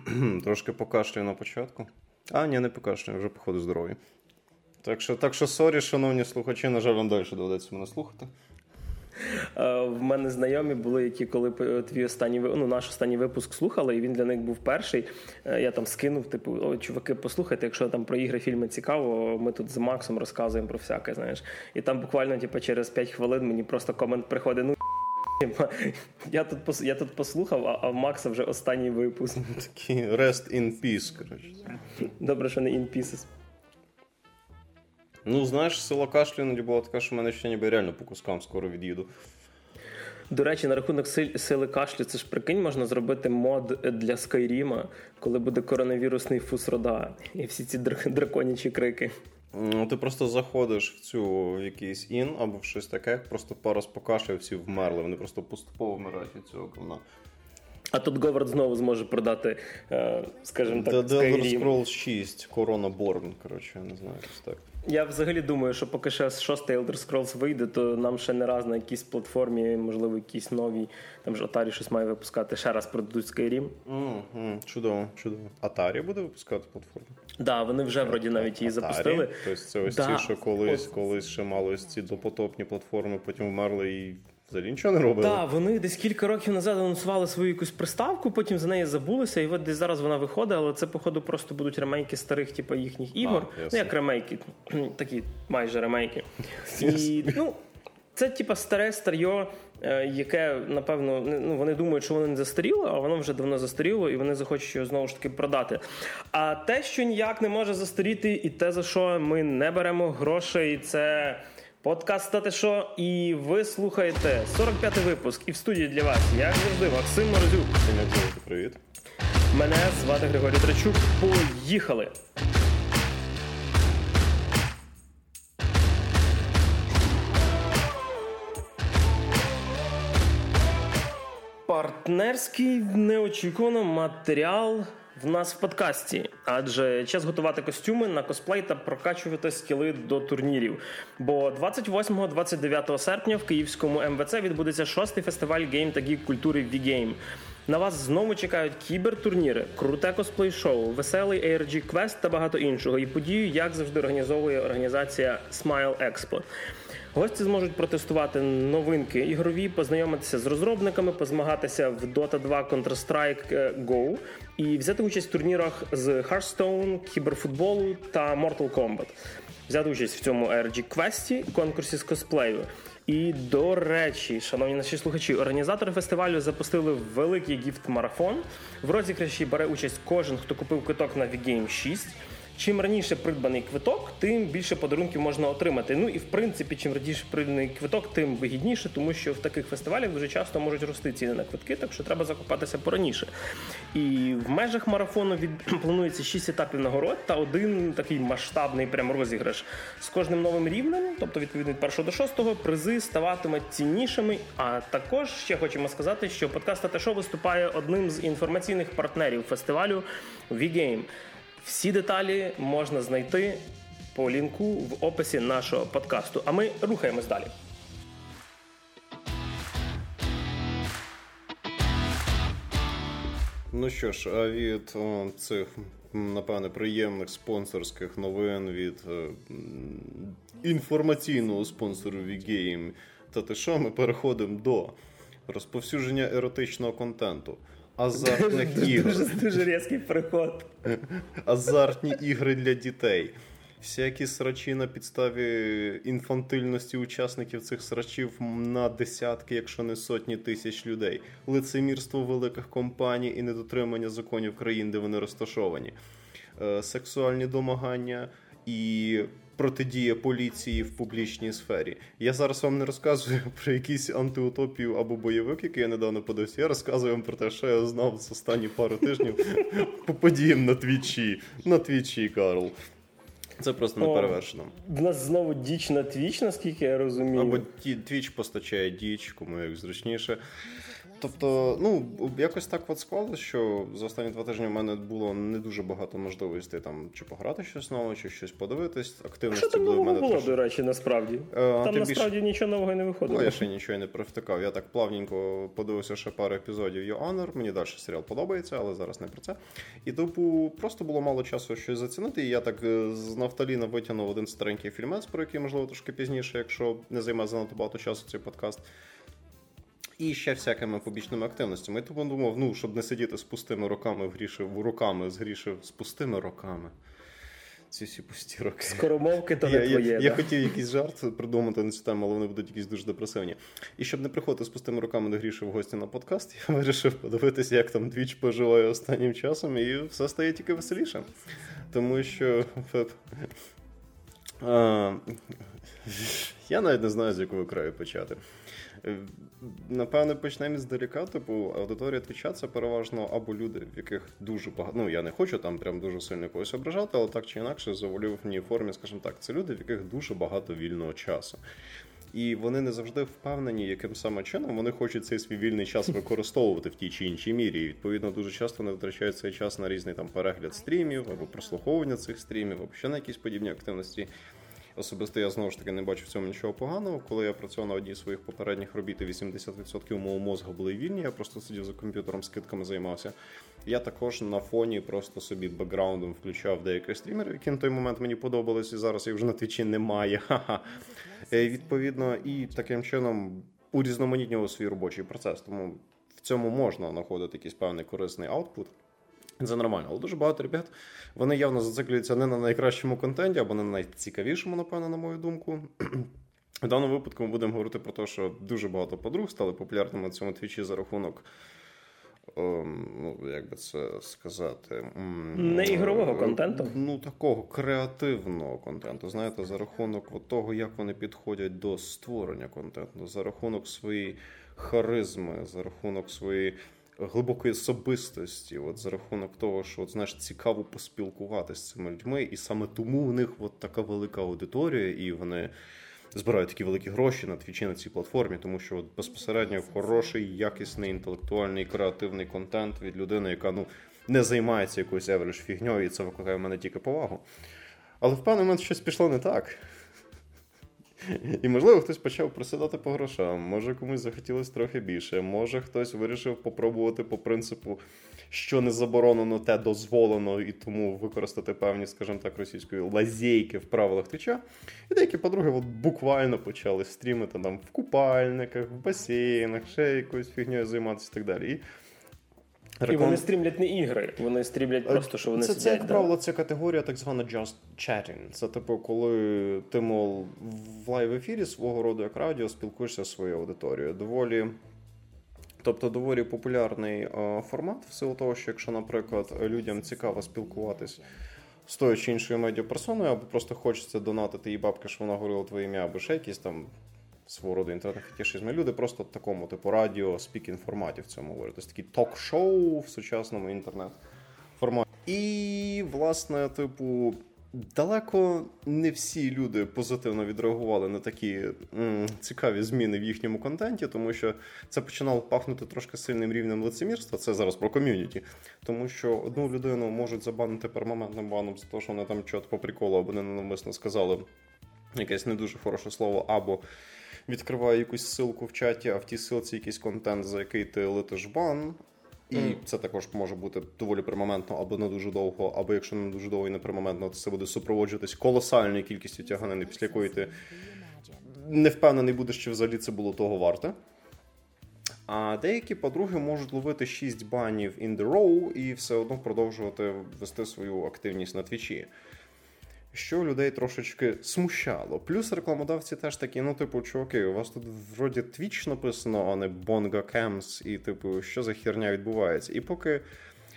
Трошки покашлюю на початку. А, ні, не покашлюю, вже походу здоров'я. Так що, так що, сорі, шановні слухачі, на жаль, вам далі доведеться мене слухати. В мене знайомі були, які коли твій останній ну, наш останній випуск слухали, і він для них був перший. Е, я там скинув, типу, о, чуваки, послухайте, якщо там про ігри, фільми цікаво, ми тут з Максом розказуємо про всяке, знаєш. І там буквально типу, через 5 хвилин мені просто комент приходить. ну я тут я тут послухав, а, а в Макса вже останній випуск. Такий rest in peace, коротше. Добре, що не in pieces. Ну, знаєш, сила кашлю іноді була така, що в мене ще ніби реально по кускам скоро від'їду. До речі, на рахунок сили кашлю, це ж прикинь, можна зробити мод для Скайріма, коли буде коронавірусний фусрода і всі ці драконячі крики. Ну, Ти просто заходиш в цю в якийсь ін або в щось таке, просто пару покашляв, всі вмерли. Вони просто поступово вмирають від цього говна. А тут Говард знову зможе продати, е, скажімо так, The Elder Scrolls 6 Corona Born, коротше, я не знаю, так. Я взагалі думаю, що поки ще шостий Elder Scrolls вийде, то нам ще не раз на якійсь платформі, можливо, якісь нові, там ж Atari щось має випускати, ще раз продадуть Skyrim. Mm-hmm. Чудово, чудово. Atari буде випускати платформу? Так, да, вони вже вроді навіть її Atari? запустили. Тобто це ось да. ці, що колись, колись ще мали ось ці допотопні платформи, потім вмерли і взагалі нічого не робили. Так, вони десь кілька років назад анонсували свою якусь приставку, потім за неї забулися, і от десь зараз вона виходить, але це, походу, просто будуть ремейки старих, типу, їхніх ігор. А, ну, як ремейки, такі майже ремейки. І, ну, це, типа, старе старьо, е, яке, напевно, ну, вони думають, що воно не застаріло, а воно вже давно застаріло, і вони захочуть його знову ж таки продати. А те, що ніяк не може застаріти, і те, за що ми не беремо грошей, це. Подкаст «Стати шо» і ви слухаєте 45-й випуск. І в студії для вас, як завжди, Максим Морозюк. Привіт. Мене звати Григорій Трачук. Поїхали! Партнерський неочікувано матеріал в нас в подкасті, адже час готувати костюми на косплей та прокачувати скіли до турнірів. Бо 28-29 серпня в Київському МВЦ відбудеться шостий фестиваль гейм та гік культури V-Game. На вас знову чекають кібертурніри, круте косплей-шоу, веселий ARG квест та багато іншого. І подію, як завжди, організовує організація Smile Expo. Гості зможуть протестувати новинки ігрові, познайомитися з розробниками, позмагатися в Dota 2 Counter-Strike е, Go і взяти участь в турнірах з Hearthstone, кіберфутболу та Mortal Kombat. Взяти участь в цьому RG квесті конкурсі з косплею. І до речі, шановні наші слухачі, організатори фестивалю запустили великий гіфт-марафон. В розіграші бере участь кожен, хто купив квиток на V-Game 6. Чим раніше придбаний квиток, тим більше подарунків можна отримати. Ну і в принципі, чим раніше придбаний квиток, тим вигідніше, тому що в таких фестивалях дуже часто можуть рости ціни на квитки, так що треба закупатися пораніше. І в межах марафону від планується 6 етапів нагород та один такий масштабний прям розіграш з кожним новим рівнем, тобто відповідно від 1 до 6, призи ставатимуть ціннішими. А також ще хочемо сказати, що подкаст «Та виступає одним з інформаційних партнерів фестивалю V-Game. Всі деталі можна знайти по лінку в описі нашого подкасту. А ми рухаємось далі. Ну що ж, а від о, цих, напевне, приємних спонсорських новин від о, інформаційного спонсору V-Game та те, що ми переходимо до розповсюдження еротичного контенту азартних ігор. Дуже, дуже різкий приход. Азартні ігри для дітей. Всякі срачі на підставі інфантильності учасників цих срачів на десятки, якщо не сотні тисяч людей, лицемірство великих компаній і недотримання законів країн, де вони розташовані, е, сексуальні домагання і протидія поліції в публічній сфері. Я зараз вам не розказую про якісь антиутопію або бойовик, який я недавно подивився. Я розказую вам про те, що я знав з останні пару тижнів по подіям на твічі. На твічі, Карл. Це просто не перевершено. В нас знову діч на твіч, наскільки я розумію. Або твіч постачає діч, кому як зручніше. Тобто, ну якось так от склалося, що за останні два тижні в мене було не дуже багато можливостей там чи пограти щось нове, чи щось подивитись. Активності що були в мене було, до речі, насправді. Е, там насправді більше... нічого нового не виходило. Ну, я ще нічого не привтикав. Я так плавненько подивився ще пару епізодів Your Honor. Мені далі серіал подобається, але зараз не про це. І типу, просто було мало часу щось зацінити. І я так е, з нафталіна витягнув один старенький фільмець, про який можливо трошки пізніше, якщо не займе занадто багато часу цей подкаст і ще всякими побічними активностями. І тому думав, ну, щоб не сидіти з пустими руками в гріші, руками згрішив з пустими роками. Ці всі пусті роки. Скоромовки то не я, твоє. Я, да? я хотів якийсь жарт придумати на цю тему, але вони будуть якісь дуже депресивні. І щоб не приходити з пустими руками до гріші в гості на подкаст, я вирішив подивитися, як там двіч поживає останнім часом, і все стає тільки веселіше. Тому що. Я навіть не знаю, з якого краю почати. Е, напевне, почнемо здаліка, типу, аудиторія твіча це переважно або люди, в яких дуже багато. Ну, я не хочу там прям дуже сильно когось ображати, але так чи інакше, в мені формі, скажімо так, це люди, в яких дуже багато вільного часу. І вони не завжди впевнені, яким саме чином вони хочуть цей свій вільний час використовувати в тій чи іншій мірі. І відповідно дуже часто вони витрачають цей час на різний там перегляд стрімів або прослуховування цих стрімів, або ще на якісь подібні активності. Особисто я знову ж таки не бачу в цьому нічого поганого. Коли я працював на одній з своїх попередніх робіт, і 80% мого мозга були вільні. Я просто сидів за комп'ютером, скидками займався. Я також на фоні просто собі бекграундом включав деяких стрімерів, які на той момент мені подобались, і зараз їх вже на твічі немає. Ха-ха. Е, відповідно, і таким чином урізноманітнював свій робочий процес. Тому в цьому можна знаходити якийсь певний корисний аутпут. Це нормально, але дуже багато ребят вони явно зациклюються не на найкращому контенті, або не на найцікавішому, напевно, на мою думку. В даному випадку ми будемо говорити про те, що дуже багато подруг стали популярними на цьому твічі за рахунок. Ем, ну, як би це сказати, не ігрового контенту. Ну, такого креативного контенту. Знаєте, за рахунок от того, як вони підходять до створення контенту, за рахунок своєї харизми, за рахунок своєї глибокої особистості, от за рахунок того, що от, знаєш, цікаво поспілкуватися з цими людьми, і саме тому у них от така велика аудиторія, і вони збирають такі великі гроші на твічі на цій платформі, тому що от безпосередньо хороший, якісний, інтелектуальний, креативний контент від людини, яка ну не займається якоюсь евриш фігньою, і це викликає в мене тільки повагу. Але в певний момент щось пішло не так. І, можливо, хтось почав присідати по грошам, може комусь захотілося трохи більше, може хтось вирішив попробувати по принципу, що не заборонено, те дозволено, і тому використати певні, скажімо так, російської лазейки в правилах твіча. І деякі подруги от буквально почали стрімити там в купальниках, в басейнах, ще якоюсь фігньою займатися і так далі. Реклам... І вони стрімлять не ігри, вони стрімлять просто, що вони це, сидять. Це, як правило, це категорія так звана just chatting. Це типу, коли ти, мов, в лайв-ефірі свого роду як радіо спілкуєшся зі своєю аудиторією. Доволі. Тобто доволі популярний е, формат, в силу того, що якщо, наприклад, людям цікаво спілкуватись з тою чи іншою медіаперсоною, або просто хочеться донатити їй бабки, що вона говорила твоє ім'я, або ще якісь там свого роду інтернет-фетішизм. Люди просто в такому типу радіо speaking форматі в цьому говорять. Тобто такий ток-шоу в сучасному інтернет-форматі. І, власне, типу. Далеко не всі люди позитивно відреагували на такі м, цікаві зміни в їхньому контенті, тому що це починало пахнути трошки сильним рівнем лицемірства. Це зараз про ком'юніті. Тому що одну людину можуть забанити перманентним баном за те, що вони там чого по приколу або ненавмисно сказали якесь не дуже хороше слово, або відкриває якусь ссылку в чаті, а в тій ссылці якийсь контент, за який ти летиш бан. І mm. це також може бути доволі примоментно або не дуже довго, або якщо не дуже довго і не примоментно, то це буде супроводжуватись колосальною кількістю тяганини, після якої ти не впевнений будеш, чи взагалі це було того варте. А деякі подруги можуть ловити 6 банів in the row і все одно продовжувати вести свою активність на твічі що людей трошечки смущало. Плюс рекламодавці теж такі, ну, типу, чуваки, у вас тут вроді твіч написано, а не Bonga Camps, і, типу, що за херня відбувається. І поки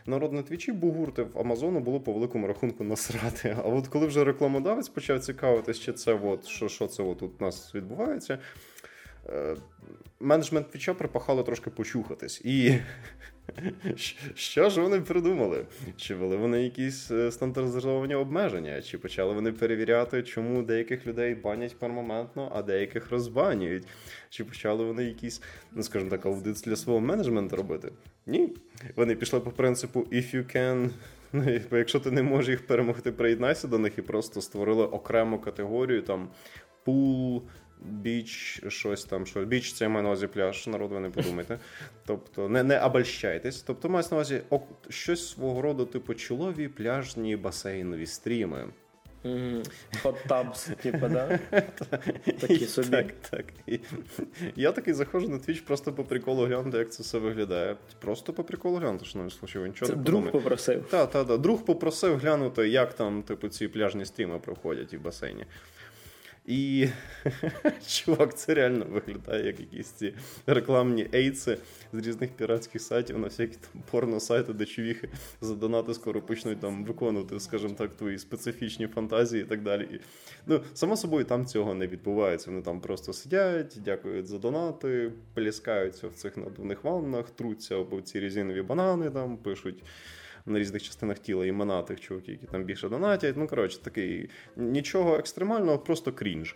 народ на твічі бугуртив Амазону було по великому рахунку насрати. А от коли вже рекламодавець почав цікавитись, чи це от, що що це от у нас відбувається, е, менеджмент твіча припахали трошки почухатись. І Що ж вони придумали? Чи вели вони якісь е, стандартизовані обмеження? Чи почали вони перевіряти, чому деяких людей банять пермоментно, а деяких розбанюють? Чи почали вони якісь, ну скажімо так, аудит для свого менеджменту робити? Ні. Вони пішли по принципу if you can. Ну, якщо ти не можеш їх перемогти, приєднайся до них і просто створили окрему категорію там пул біч, щось там, що біч це має на увазі пляж, народ, ви не подумайте. Тобто не не обольщайтесь. Тобто мається на увазі щось свого роду, типу чолові пляжні басейнові стріми. Tubs, типу, да? Такі собі. Так, так. Я такий заходжу на Twitch просто по приколу глянути, як це все виглядає. Просто по приколу глянути, що не случило. Нічого це друг попросив. Так, так, так. Друг попросив глянути, як там, типу, ці пляжні стріми проходять і в басейні. І чувак, це реально виглядає як якісь ці рекламні ейци з різних піратських сайтів на всякі там порно-сайти, де чувіхи за донати скоро почнуть там виконувати, скажімо так, твої специфічні фантазії і так далі. Ну, Само собою, там цього не відбувається. Вони там просто сидять, дякують за донати, пліскаються в цих надувних ваннах, труться об ці резинові банани, там пишуть на різних частинах тіла імена тих чуваків, які там більше донатять. Ну, коротше, такий нічого екстремального, просто крінж.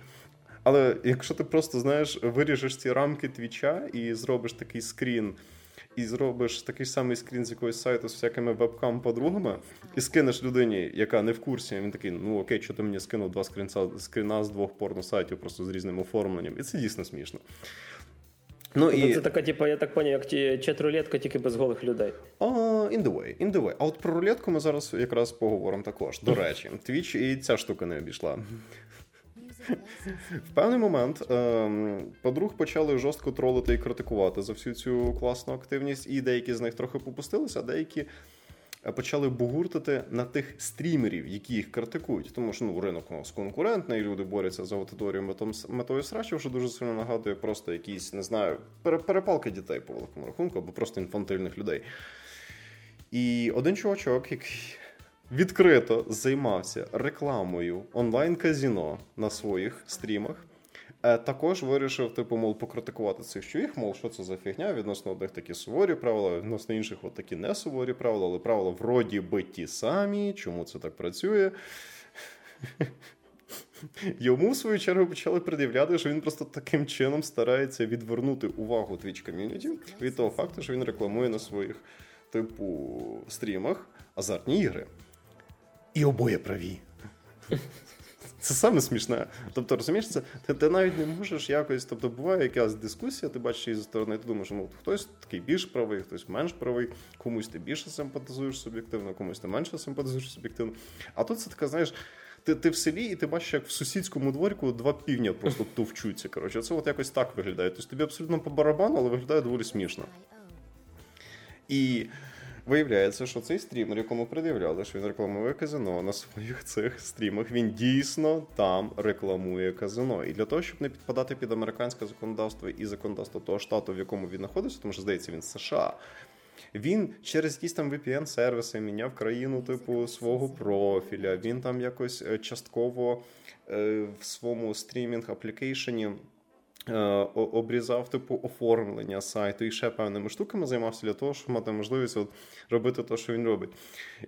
Але якщо ти просто знаєш, виріжеш ці рамки твіча і зробиш такий скрін. І зробиш такий самий скрін з якогось сайту з всякими вебкам-подругами, і скинеш людині, яка не в курсі. Він такий: ну окей, що ти мені скинув два скрінца, скріна з двох порно-сайтів просто з різним оформленням. І це дійсно смішно. Ну, і... Це така, типу, я так поняв, як ті чат-рулетка, тільки без голих людей. Uh, in the way, in the way. А от про рулетку ми зараз якраз поговоримо також. До речі, твіч і ця штука не обійшла. В певний момент ем, подруг почали жорстко тролити і критикувати за всю цю класну активність, і деякі з них трохи попустилися, а деякі почали бугуртити на тих стрімерів, які їх критикують. Тому що ну, ринок у нас конкурентний, люди борються за аудиторію метою срачів, що дуже сильно нагадує просто якісь, не знаю, перепалки дітей по великому рахунку, або просто інфантильних людей. І один чувачок, який відкрито займався рекламою онлайн-казіно на своїх стрімах. Е, також вирішив, типу, мол, покритикувати цих чоловік, мол, що це за фігня, відносно одних такі суворі правила, відносно інших от такі не суворі правила, але правила вроді би ті самі, чому це так працює. Йому в свою чергу почали пред'являти, що він просто таким чином старається відвернути увагу Twitch ком'юніті від того факту, що він рекламує на своїх, типу, стрімах азартні ігри. І обоє праві. Це саме смішне. Тобто, розумієш, це ти, ти навіть не можеш якось. Тобто, буває якась дискусія, ти бачиш її зі сторони, ти думаєш, ну хтось такий більш правий, хтось менш правий, комусь ти більше симпатизуєш суб'єктивно, комусь ти менше симпатизуєш суб'єктивно. А тут це така, знаєш. Ти ти в селі, і ти бачиш, як в сусідському дворіку два півня просто товчуться. Коротше, це от якось так виглядає. Тобто тобі абсолютно по барабану, але виглядає доволі смішно. І Виявляється, що цей стрімер, якому пред'являли, що він рекламує казино на своїх цих стрімах, він дійсно там рекламує казино. І для того, щоб не підпадати під американське законодавство і законодавство того штату, в якому він знаходиться, тому що здається, він з США. Він через якісь там VPN-сервіси міняв країну типу свого профіля. Він там якось е, частково е, в своєму стрімінг аплікейшені обрізав типу оформлення сайту і ще певними штуками займався для того, щоб мати можливість от, робити те, що він робить.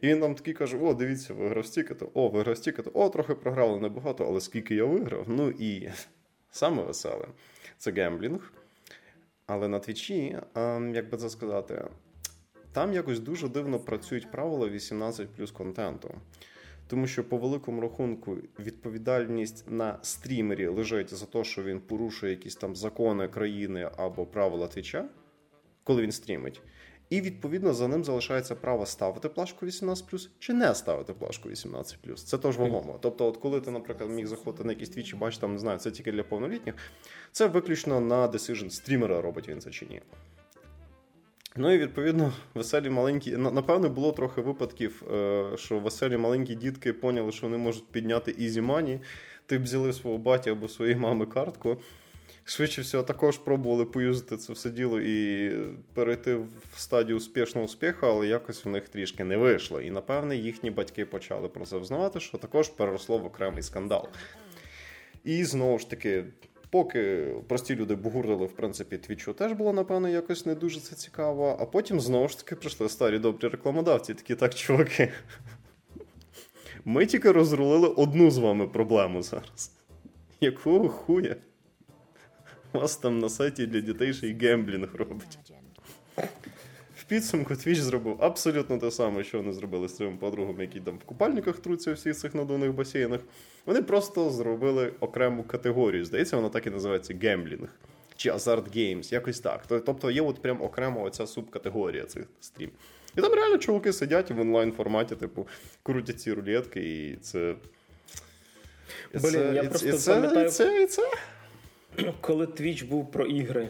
І він нам такий каже: О, дивіться, виграв стікати, о, виграв стікати, о, трохи програли небагато, але скільки я виграв. Ну і саме веселе це гемблінг. Але на твічі, ем, як би це сказати, там якось дуже дивно працюють правила 18 плюс контенту. Тому що по великому рахунку відповідальність на стрімері лежить за те, що він порушує якісь там закони країни або правила твіча, коли він стрімить. І відповідно за ним залишається право ставити плашку 18 чи не ставити плашку 18 Це теж вагомо. Тобто, от коли ти, наприклад, міг заходити на якісь твічі, бачиш, там не знаю, це тільки для повнолітніх, це виключно на decision стрімера робить він це чи ні. Ну і відповідно, веселі маленькі. Напевно, було трохи випадків, е, що веселі маленькі дітки поняли, що вони можуть підняти easy money. Типу взяли свого баті або своєї мами картку. Швидше всього, також пробували поюзати це все діло і перейти в стадію успішного успіху, але якось в них трішки не вийшло. І напевне їхні батьки почали про це взнавати, що також переросло в окремий скандал. І знову ж таки, Поки прості люди бугурили, в принципі, твічу теж було, напевно, якось не дуже це цікаво. А потім знову ж таки прийшли старі добрі рекламодавці, такі так, чуваки. Ми тільки розрулили одну з вами проблему зараз. Якого хуя? У вас там на сайті для дітей ще й гемблінг робить. В підсумку Твіч зробив абсолютно те саме, що вони зробили з своїми подругами, які там в купальниках труться у всіх цих надувних басейнах. Вони просто зробили окрему категорію. Здається, вона так і називається гемблінг. Чи азарт games, якось так. Тобто є от прям окремо оця субкатегорія цих стрім. І там реально чуваки сидять в онлайн форматі, типу, крутять ці рулетки, і це. Блін, я просто і це, пам'ятаю, і це, і це. коли Twitch був про ігри.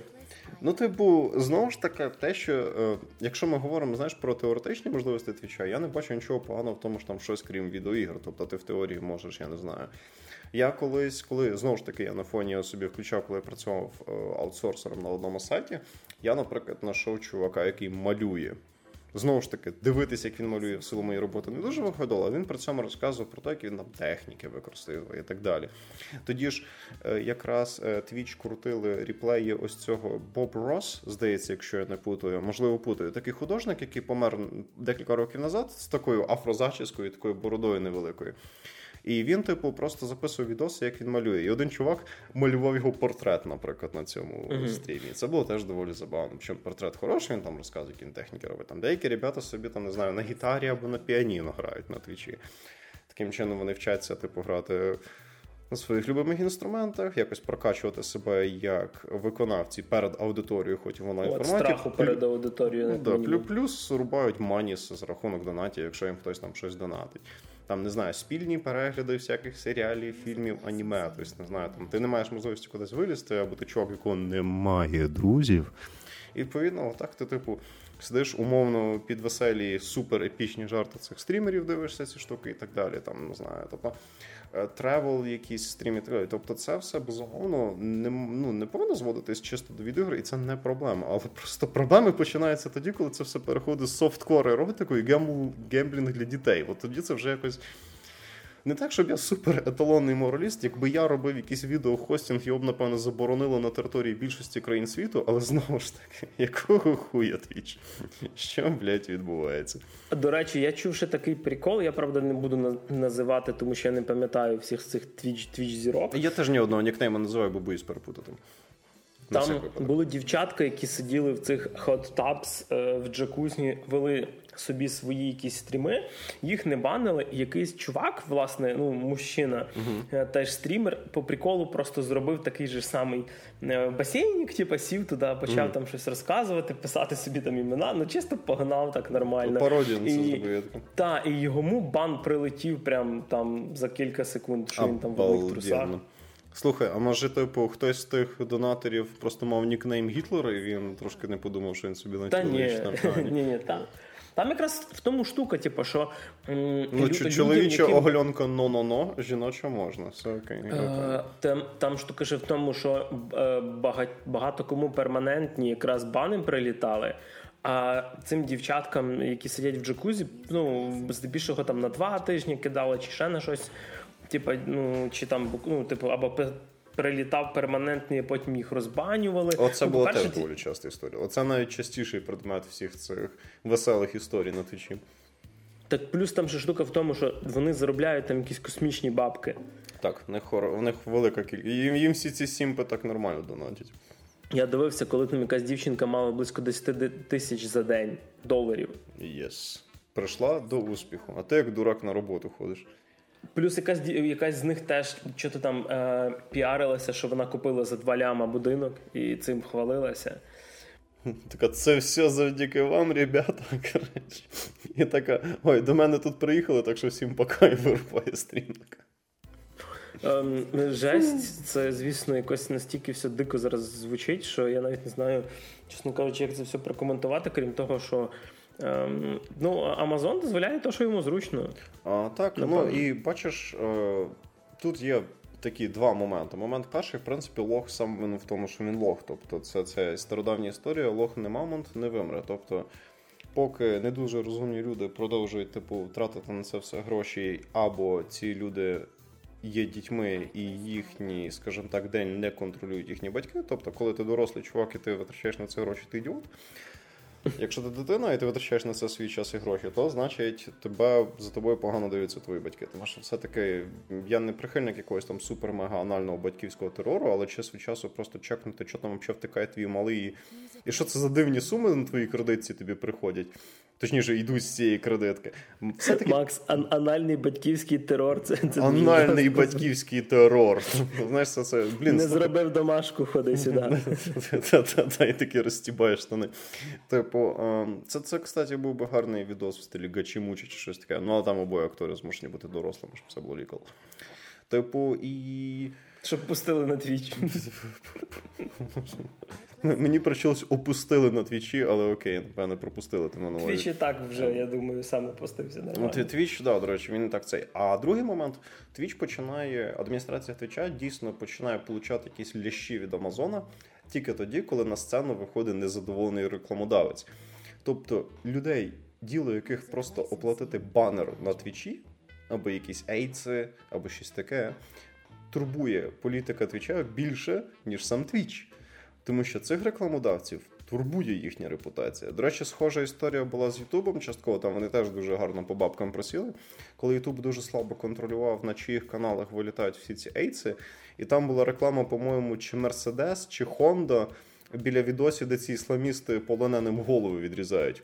Ну, типу, знову ж таки, те, що е, якщо ми говоримо знаєш, про теоретичні можливості твіча, я не бачу нічого поганого в тому, що там щось крім відеоігр. Тобто ти в теорії можеш, я не знаю. Я колись, коли знову ж таки я на фоні собі включав, коли я працював е, аутсорсером на одному сайті, я, наприклад, знайшов чувака, який малює. Знову ж таки, дивитися, як він малює в силу моєї роботи, не дуже виходило, він при цьому розказував про те, як він там техніки використовує і так далі. Тоді ж е, якраз Twitch крутили ріплеї ось цього Боб Рос, здається, якщо я не путаю, можливо, путаю. Такий художник, який помер декілька років назад з такою афрозачіскою, такою бородою невеликою. І він, типу, просто записував відоси, як він малює. І один чувак малював його портрет, наприклад, на цьому uh-huh. стрімі. Це було теж доволі забавно. Причому портрет хороший, він там розказує, які він техніки робить. Там деякі ребята собі там не знаю, на гітарі або на піаніно грають на твічі. Таким чином вони вчаться, типу, грати. На своїх любимих інструментах, якось прокачувати себе як виконавці перед аудиторією, хоч вона інформаті. страху перед аудиторією. Ну, да, плюс рубають маніс з рахунок донатів, якщо їм хтось там щось донатить там не знаю, спільні перегляди всяких серіалів, фільмів, аніме. Тобто, не знаю, там ти не маєш можливості кудись вилізти, або ти чувак, якого немає друзів. І відповідно, отак ти, типу, сидиш умовно під веселі супер епічні жарти цих стрімерів, дивишся ці штуки і так далі. Там не знаю. Тобто travel, якісь стріми. Тобто, це все безумовно не ну, не повинно зводитись чисто до відеогри, і це не проблема. Але просто проблеми починаються тоді, коли це все переходить в softcore еротику і гемблінг для дітей. От тоді це вже якось не так, щоб я супер еталонний мораліст, якби я робив якісь відеохостінг, його б, напевно, заборонило на території більшості країн світу, але знову ж таки, якого хуя твіч? Що, блядь, відбувається? До речі, я чув ще такий прикол, я правда не буду називати, тому що я не пам'ятаю всіх цих твіч твіч зірок. Я теж ні одного нікнейма називаю, бо боюсь перепутати. Там були дівчатка, які сиділи в цих tubs е, в джакузні, вели собі свої якісь стріми, їх не банили. І якийсь чувак, власне, ну мужчина, uh-huh. теж стрімер, по приколу просто зробив такий же самий е, басейнік, типу, сів туди, почав uh-huh. там щось розказувати, писати собі там імена. Ну чисто погнав так нормально. Пародію на це зробив. Так, і йому бан прилетів прям там за кілька секунд, що він там в великих трусах. Слухай, а може, типу, хтось з тих донаторів просто мав нікнейм Гітлера, і він трошки не подумав, що він собі на Та ні, ні, ні, так. Там якраз в тому штука, типу, що м, ну, люд, чоловіча яким... оглянка но-но-но, жіноча можна. Все окей. Е, там, там штука ще в тому, що е, багато, багато кому перманентні якраз бани прилітали. А цим дівчаткам, які сидять в джакузі, ну здебільшого там на два тижні кидали, чи ще на щось. Типа, ну чи там ну, типу, або прилітав перманентний, а потім їх розбанювали. Оце ну, була теж доволі часта історія. Оце навіть частіший предмет всіх цих веселих історій на твічі. Так плюс там ще штука в тому, що вони заробляють там якісь космічні бабки. Так, в них хор... в них велика кількість. Їм, їм всі ці сімпи так нормально донатять. Я дивився, коли там якась дівчинка мала близько 10 тисяч за день доларів. Yes. Прийшла до успіху, а ти як дурак на роботу ходиш. Плюс якась якась з них теж що то там е, піарилася, що вона купила за два ляма будинок і цим хвалилася. Така, це все завдяки вам, ребята. коротше. І така, ой, до мене тут приїхали, так що всім пока і вирубає стрімка. Ем, жесть, це, звісно, якось настільки все дико зараз звучить, що я навіть не знаю, чесно кажучи, як це все прокоментувати, крім того, що Ем, ну, Amazon дозволяє те, що йому зручно. А, Так, Напевно. ну і бачиш, е, тут є такі два моменти. Момент перший, в принципі, лох сам він в тому, що він лох. Тобто, це це стародавня історія, лох не мамонт не вимре. Тобто, поки не дуже розумні люди продовжують типу, тратити на це все гроші, або ці люди є дітьми і їхній, скажімо так, день не контролюють їхні батьки. Тобто, коли ти дорослий чувак і ти витрачаєш на це гроші, ти ідіот. Якщо ти дитина і ти витрачаєш на це свій час і гроші, то значить тебе за тобою погано дивляться твої батьки. Тому що все-таки я не прихильник якогось там супер-мега анального батьківського терору, але час від часу просто чекнути, що там взагалі втикає твій малий, і що це за дивні суми на твоїй кредитці тобі приходять. Точніше, йдуть з цієї кредитки. Все-таки... Макс, ан- анальний батьківський терор. Це, це Анальний батьківський терор. Знаєш, це, це блін, Не зробив домашку, ходи сюди. Та і таки розтібаєш штани. Типу, це, це, кстати, був би гарний відос в стилі Гачі-мучі чи щось таке. Ну, але там обоє актори змушені бути дорослими, щоб все було лікал. Типу, і. Щоб пустили на твіч. Мені причилось опустили на твічі, але окей, напевне, пропустили ти на Твіч і так вже, я думаю, саме пустився. нормально. Твіч, да, до речі, він не так цей. А другий момент, твіч починає, адміністрація твіча дійсно починає получати якісь лящі від Амазона тільки тоді, коли на сцену виходить незадоволений рекламодавець. Тобто людей, діло яких просто оплатити банер на твічі, або якісь ads и, або щось таке, турбує політика твіча більше, ніж сам твіч. Тому що цих рекламодавців турбує їхня репутація. До речі, схожа історія була з Ютубом. Частково там вони теж дуже гарно по бабкам просіли. Коли Ютуб дуже слабо контролював, на чиїх каналах вилітають всі ці ейци, і там була реклама, по-моєму, чи Мерседес, чи Honda біля відосів, де ці ісламісти полоненим голову відрізають.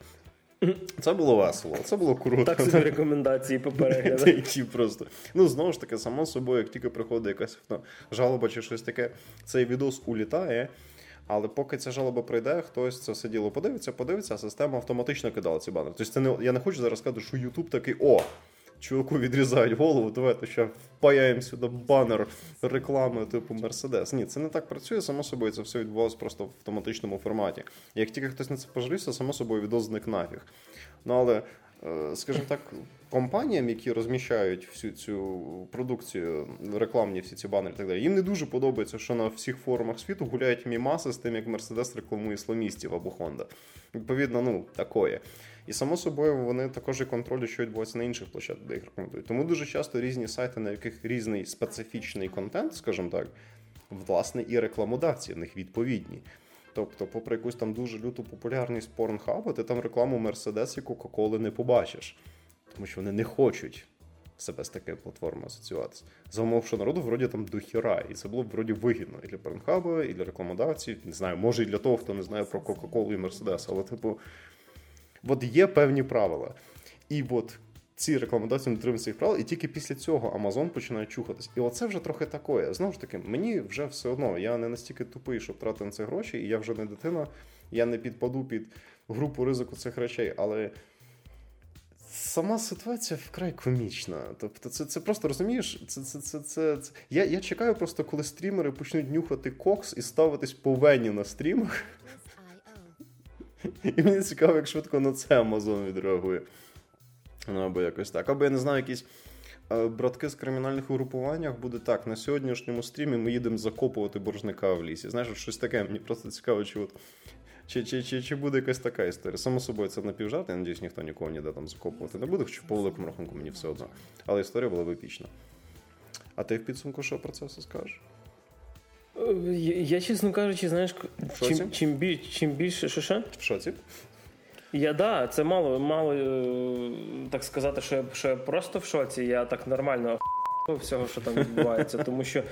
Це було весело, це було круто. Так собі рекомендації по перегляду. Які просто. Ну, знову ж таки, само собою, як тільки приходить якась ну, жалоба чи щось таке, цей відос улітає. Але поки ця жалоба прийде, хтось це все діло подивиться, подивиться, а система автоматично кидала ці банери. Тобто це не я не хочу зараз сказати, що YouTube такий о. Чуваку відрізають голову, давайте ще впаяємо сюди банер реклами типу Мерседес. Ні, це не так працює, само собою, це все відбувалося просто в автоматичному форматі. Як тільки хтось на це пожалівся, само собою відос зник нафіг. Ну але, е, скажімо так, компаніям, які розміщають всю цю продукцію, рекламні всі ці банери і так далі, їм не дуже подобається, що на всіх форумах світу гуляють мімаси з тим, як Мерседес рекламує ісламістів або Honda. Відповідно, ну такое. І само собою вони також і контролюють, що відбувається на інших площадках, де їх рекомендують. Тому дуже часто різні сайти, на яких різний специфічний контент, скажімо так, власне, і рекламодавці в них відповідні. Тобто, попри якусь там дуже люту популярність порнхаба, ти там рекламу Мерседес і Кока-Коли не побачиш, тому що вони не хочуть себе з такою платформою асоціюватися. За умов, що народу вроді там дохіра, і це було б вроді вигідно і для порнхаба, і для рекламодавців. Не знаю, може і для того, хто не знає про Кока-Колу і Мерседес, але, типу, от є певні правила. І от ці рекламодавці не дотримуються цих правил, і тільки після цього Амазон починає чухатись. І оце вже трохи таке. Знову ж таки, мені вже все одно. Я не настільки тупий, щоб тратити на це гроші, і я вже не дитина, я не підпаду під групу ризику цих речей. Але сама ситуація вкрай комічна. Тобто, це це просто розумієш, це це, це, це, це. Я я чекаю просто, коли стрімери почнуть нюхати кокс і ставитись по на стрімах. І мені цікаво, як швидко на це Амазон відреагує. Ну, або якось так. Або я не знаю, якісь е, братки з кримінальних угрупуваннях буде так. На сьогоднішньому стрімі ми їдемо закопувати боржника в лісі. Знаєш, щось таке. Мені просто цікаво, чи от. Чи чи, чи, чи буде якась така історія? Само собою, це напівжарт, я надіюсь, ніхто нікого ніде там закопувати не буде, хоча по великому рахунку мені все одно. Але історія була б епічна. А ти в підсумку що про це все скажеш? Я, чесно кажучи, знаєш, чим чим, біль, чим більше що ще? В шоці? Я да, це мало мало е, так сказати, що я, що я просто в шоці. Я так нормально всього, що там відбувається. Тому що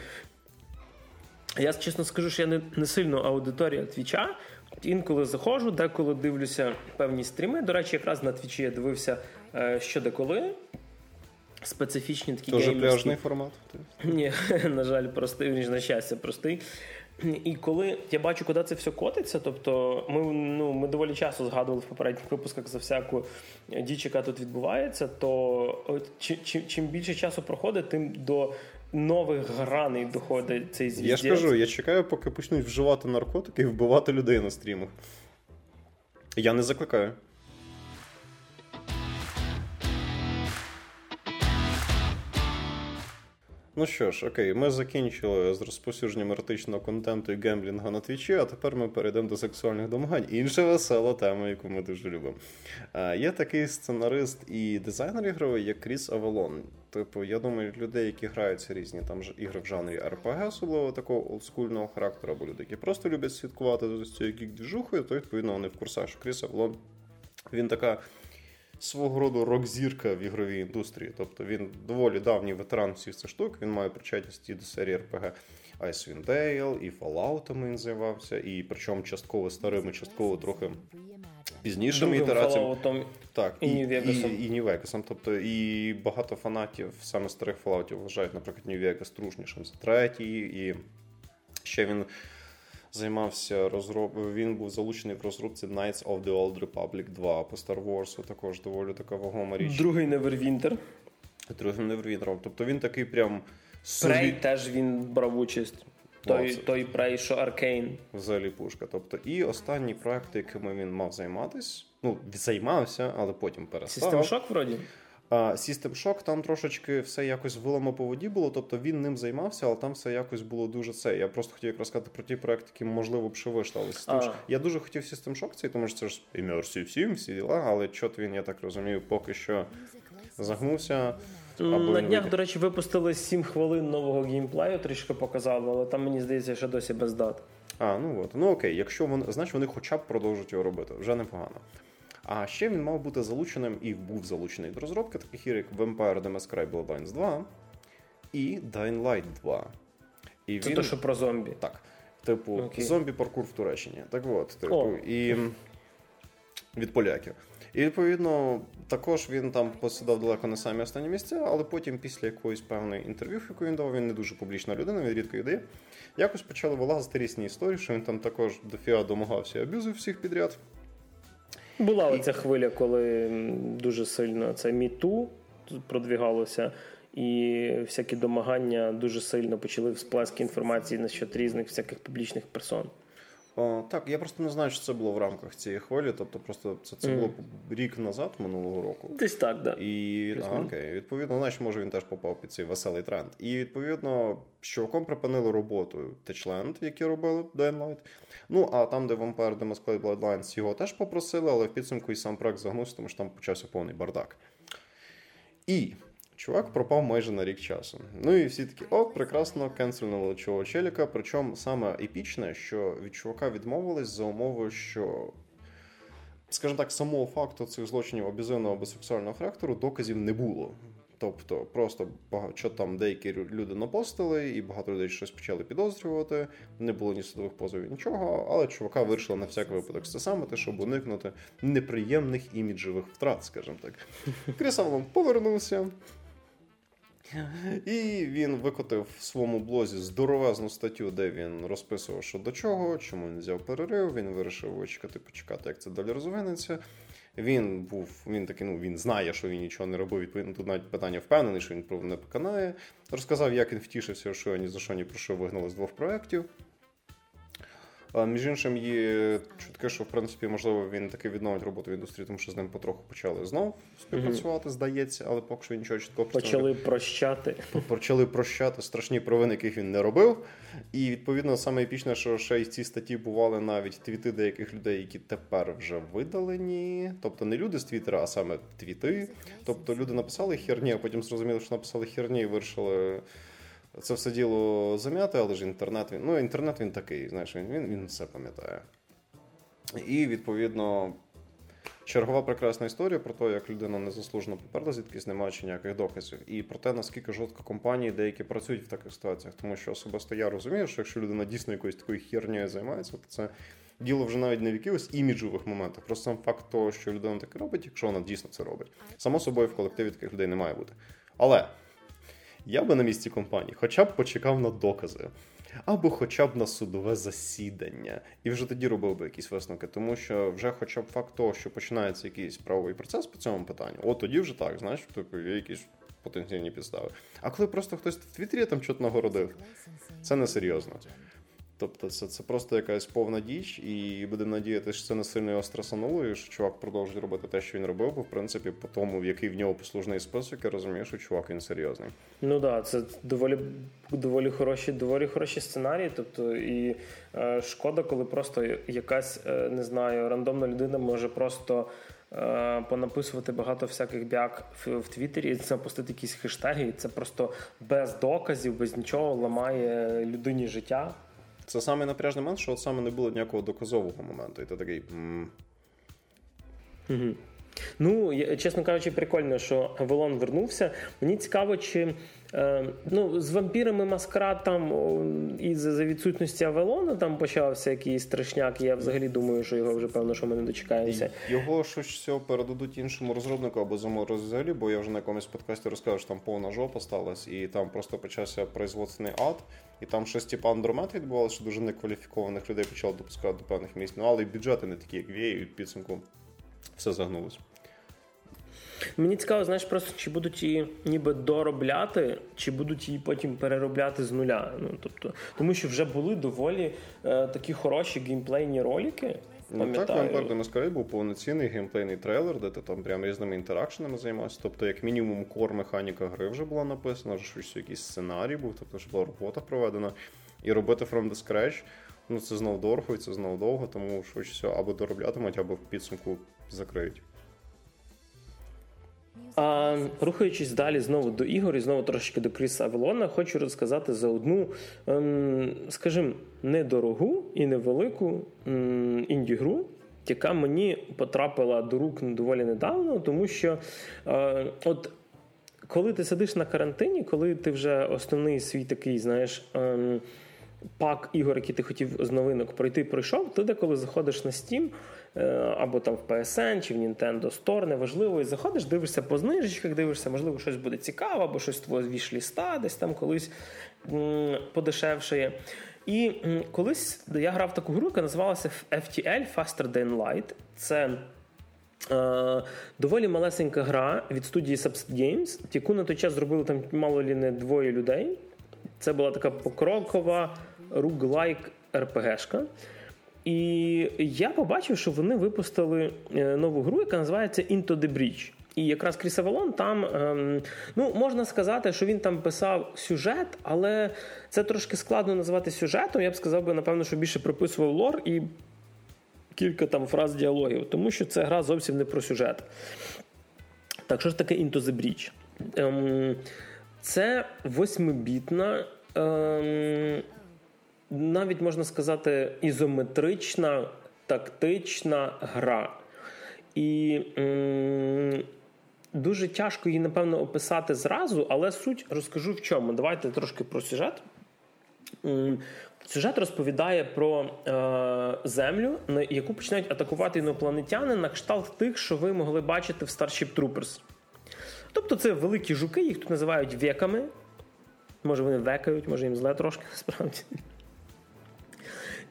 я чесно скажу, що я не, не сильно аудиторія твіча. Інколи заходжу, деколи дивлюся певні стріми. До речі, якраз на твічі я дивився е, що деколи. Специфічні такі Тоже пляжний формат? Ні, на жаль, простий, ніж на щастя, простий. І коли я бачу, куди це все котиться, тобто ми ну, ми доволі часто згадували в попередніх випусках за всяку діч, яка тут відбувається, то чим, чим більше часу проходить, тим до нових граней доходить цей звіздець. Я ж кажу, я чекаю, поки почнуть вживати наркотики і вбивати людей на стрімах. Я не закликаю. Ну що ж, окей, ми закінчили з розповсюдженням еротичного контенту і гемблінгу на твічі, а тепер ми перейдемо до сексуальних домагань. Інша весела тема, яку ми дуже любимо. Е, Є такий сценарист і дизайнер ігровий, як Кріс Авалон. Типу, я думаю, людей, які граються різні там ж ігри в жанрі RPG, особливо такого олдскульного характеру, або люди, які просто люблять слідкувати за цією гік-двіжухою, то відповідно вони в курсах, що Кріс Авалон він така свого роду рок-зірка в ігровій індустрії. Тобто він доволі давній ветеран всіх цих штук. Він має причетність і до серії RPG Icewind Dale, і Fallout він займався, і причому частково старими, частково трохи пізнішими ітераціями. Так, і І, і New Vegas'ом. Тобто, і багато фанатів саме старих Fallout'ів вважають, наприклад, New Vegas трушнішим за третій. І ще він займався розроб... Він був залучений в розробці Knights of the Old Republic 2 по Star Wars, також доволі така вагома річ. Другий Neverwinter. Другим Невервінтером. Тобто він такий прям Прей теж він брав участь. Той, той Прей, що Аркейн. взагалі пушка. Тобто, і останні проекти, якими він мав займатись, ну, займався, але потім перестав. System Shock вроді. А System Shock там трошечки все якось вилами по воді було, тобто він ним займався, але там все якось було дуже це. Я просто хотів якраз сказати про ті проекти, які можливо б ще вийшли. Але System Shock- Я дуже хотів System Shock цей, тому що це ж Immersive Sim, всі діла, але чот він, я так розумію, поки що загнувся. Або На днях, до речі, випустили 7 хвилин нового геймплею, трішки показали, але там мені здається, що досі без дат. А, ну от. Ну окей, якщо вони, значить вони хоча б продовжують його робити, вже непогано. А ще він мав бути залученим і був залучений до розробки таких ігор, як Vampire The Masquerade Bloodlines 2 і Dying Light 2. І Це він... то, що про зомбі. Так. Типу, Окей. зомбі-паркур в Туреччині. Так от, типу, О. і від поляків. І відповідно, також він там посідав далеко не самі останні місця, але потім, після якоїсь певної інтерв'ю, яку він дав, він не дуже публічна людина, він рідко йде. Якось почали вилазити різні історії, що він там також до фіа домагався і аб'юзив всіх підряд. Була оця хвиля, коли дуже сильно це міту продвігалося, і всякі домагання дуже сильно почали всплески інформації насчет різних всяких публічних персон. Так, я просто не знаю, що це було в рамках цієї хвилі, тобто просто це, це Мгм. було рік назад, минулого року. Десь так, да. І а, окей, відповідно, значить, може він теж попав під цей веселий тренд. І відповідно, з чуваком припинили роботу Techland, які робили Dying Ну а там, де Vampire The Masquerade Bloodlines, його теж попросили, але в підсумку і сам проект загнувся, тому що там почався повний бардак. І чувак пропав майже на рік часу. Ну і всі такі, о, прекрасно, кенсельнули цього челіка. Причому саме епічне, що від чувака відмовились за умовою, що скажімо так, самого факту цих злочинів аб'юзивного або сексуального характеру доказів не було. Тобто, просто що там деякі люди напостили, і багато людей щось почали підозрювати. Не було ні судових позовів, нічого. Але чувака вирішила на всяк випадок це саме те, щоб уникнути неприємних іміджевих втрат, скажімо так. Кріс Авалон повернувся. І він викотив в своєму блозі здоровезну статтю, де він розписував, що до чого, чому він взяв перерив. Він вирішив вичекати, почекати, як це далі розвинеться. Він був, він такий, ну він знає, що він нічого не робив. Відповідно, тут навіть питання впевнений, що він про не поканає. Розказав, як він втішився, що ні за що ні про що вигнали з двох проєктів. А, між іншим, є чутки, що в принципі, можливо, він таки відновить роботу в індустрії, тому що з ним потроху почали знов співпрацювати, здається, але поки що нічого чіткого Почали прощати. почали прощати страшні провини, яких він не робив. І відповідно саме епічне, що ще й ці статті бували навіть твіти деяких людей, які тепер вже видалені. Тобто не люди з Твіттера, а саме твіти. Тобто люди написали херні, а потім зрозуміли, що написали херні і вирішили. Це все діло зам'яти, але ж інтернет він. Ну, інтернет він такий, знаєш, він, він, він все пам'ятає. І відповідно Чергова прекрасна історія про те, як людина незаслужено поперла звідкись, не маючи ніяких доказів, і про те, наскільки жорстко компанії деякі працюють в таких ситуаціях. Тому що особисто я розумію, що якщо людина дійсно якоюсь такою хернею займається, то це діло вже навіть не в якихось іміджових моментах. Просто сам факт того, що людина таке робить, якщо вона дійсно це робить. Само собою в колективі таких людей не має бути. Але я би на місці компанії хоча б почекав на докази. Або хоча б на судове засідання, і вже тоді робив би якісь висновки, тому що вже, хоча б факт того, що починається якийсь правовий процес по цьому питанню, от тоді вже так, знаєш, типу, є якісь потенційні підстави. А коли просто хтось в Твіттері там щось нагородив, це не серйозно. Тобто це це просто якась повна діч, і будемо надіятися, що це не сильно його стресануло, і що чувак продовжить робити те, що він робив, бо в принципі, по тому, в який в нього послужний список, я розумію, що чувак він серйозний. Ну так, да, це доволі доволі хороші, доволі хороші сценарії. Тобто, і е, шкода, коли просто якась е, не знаю, рандомна людина може просто. Е, понаписувати багато всяких бяк в, в Твіттері, і запустити якісь хештеги, і це просто без доказів, без нічого ламає людині життя. Це саме напряжний момент, що от саме не було ніякого доказового моменту. І ти такий. Угу. Ну, чесно кажучи, прикольно, що Авелон вернувся. Мені цікаво, чи е, ну, з вампірами маскарад там із за відсутності Авелона там почався якийсь страшняк. Я взагалі думаю, що його вже певно, що ми не дочекаємося. Його щось передадуть іншому розробнику або заморозять взагалі, бо я вже на якомусь подкасті розказав, що там повна жопа сталася, і там просто почався производственний ад. І там щось типу андромет відбувалося, що дуже некваліфікованих людей почали допускати до певних місць. Ну але й бюджети не такі, як в і підсумку все загнулося. Мені цікаво, знаєш, просто чи будуть її ніби доробляти, чи будуть її потім переробляти з нуля. Ну тобто, тому що вже були доволі е, такі хороші геймплейні ролики. Ну так, Vampire the Masquerade був повноцінний геймплейний трейлер, де ти там прям різними інтеракшенами займався. Тобто, як мінімум, кор механіка гри вже була написана, що якийсь сценарій був, тобто що була робота проведена. І робити from the scratch, ну це знов дорого і це знов довго, тому що все або дороблятимуть, або в підсумку закриють. А рухаючись далі знову до ігор і знову трошки до Кріса Авелона, хочу розказати за одну, ем, скажімо, недорогу і невелику ем, інді-гру, яка мені потрапила до рук доволі недавно, тому що е, от. Коли ти сидиш на карантині, коли ти вже основний свій такий, знаєш, ем, пак ігор, які ти хотів з новинок пройти, пройшов, ти деколи заходиш на Steam Е, або там в PSN чи в Nintendo Store, неважливо, і заходиш, дивишся по знижечках, дивишся, можливо, щось буде цікаво, або щось твого вішліста десь там колись подешевшає. І колись я грав таку гру, яка називалася FTL Faster Than Light. Це е, доволі малесенька гра від студії Subset Games, яку на той час зробили там мало лі не двоє людей. Це була така покрокова руглайк РПГшка. І я побачив, що вони випустили е, нову гру, яка називається Into the Breach. І якраз Кріс Авалон там, ем, ну можна сказати, що він там писав сюжет, але це трошки складно називати сюжетом. Я б сказав би, напевно, що більше прописував лор і кілька там фраз діалогів, тому що це гра зовсім не про сюжет. Так, що ж таке Into the Breach? Ем, Це восьмибітна. Ем, навіть можна сказати, ізометрична тактична гра. І м- дуже тяжко її, напевно, описати зразу, але суть розкажу в чому. Давайте трошки про сюжет. М- Сюжет розповідає про е, землю, яку починають атакувати інопланетяни на кшталт тих, що ви могли бачити в Starship Troopers. Тобто це великі жуки, їх тут називають веками. Може, вони векають, може їм зле трошки насправді.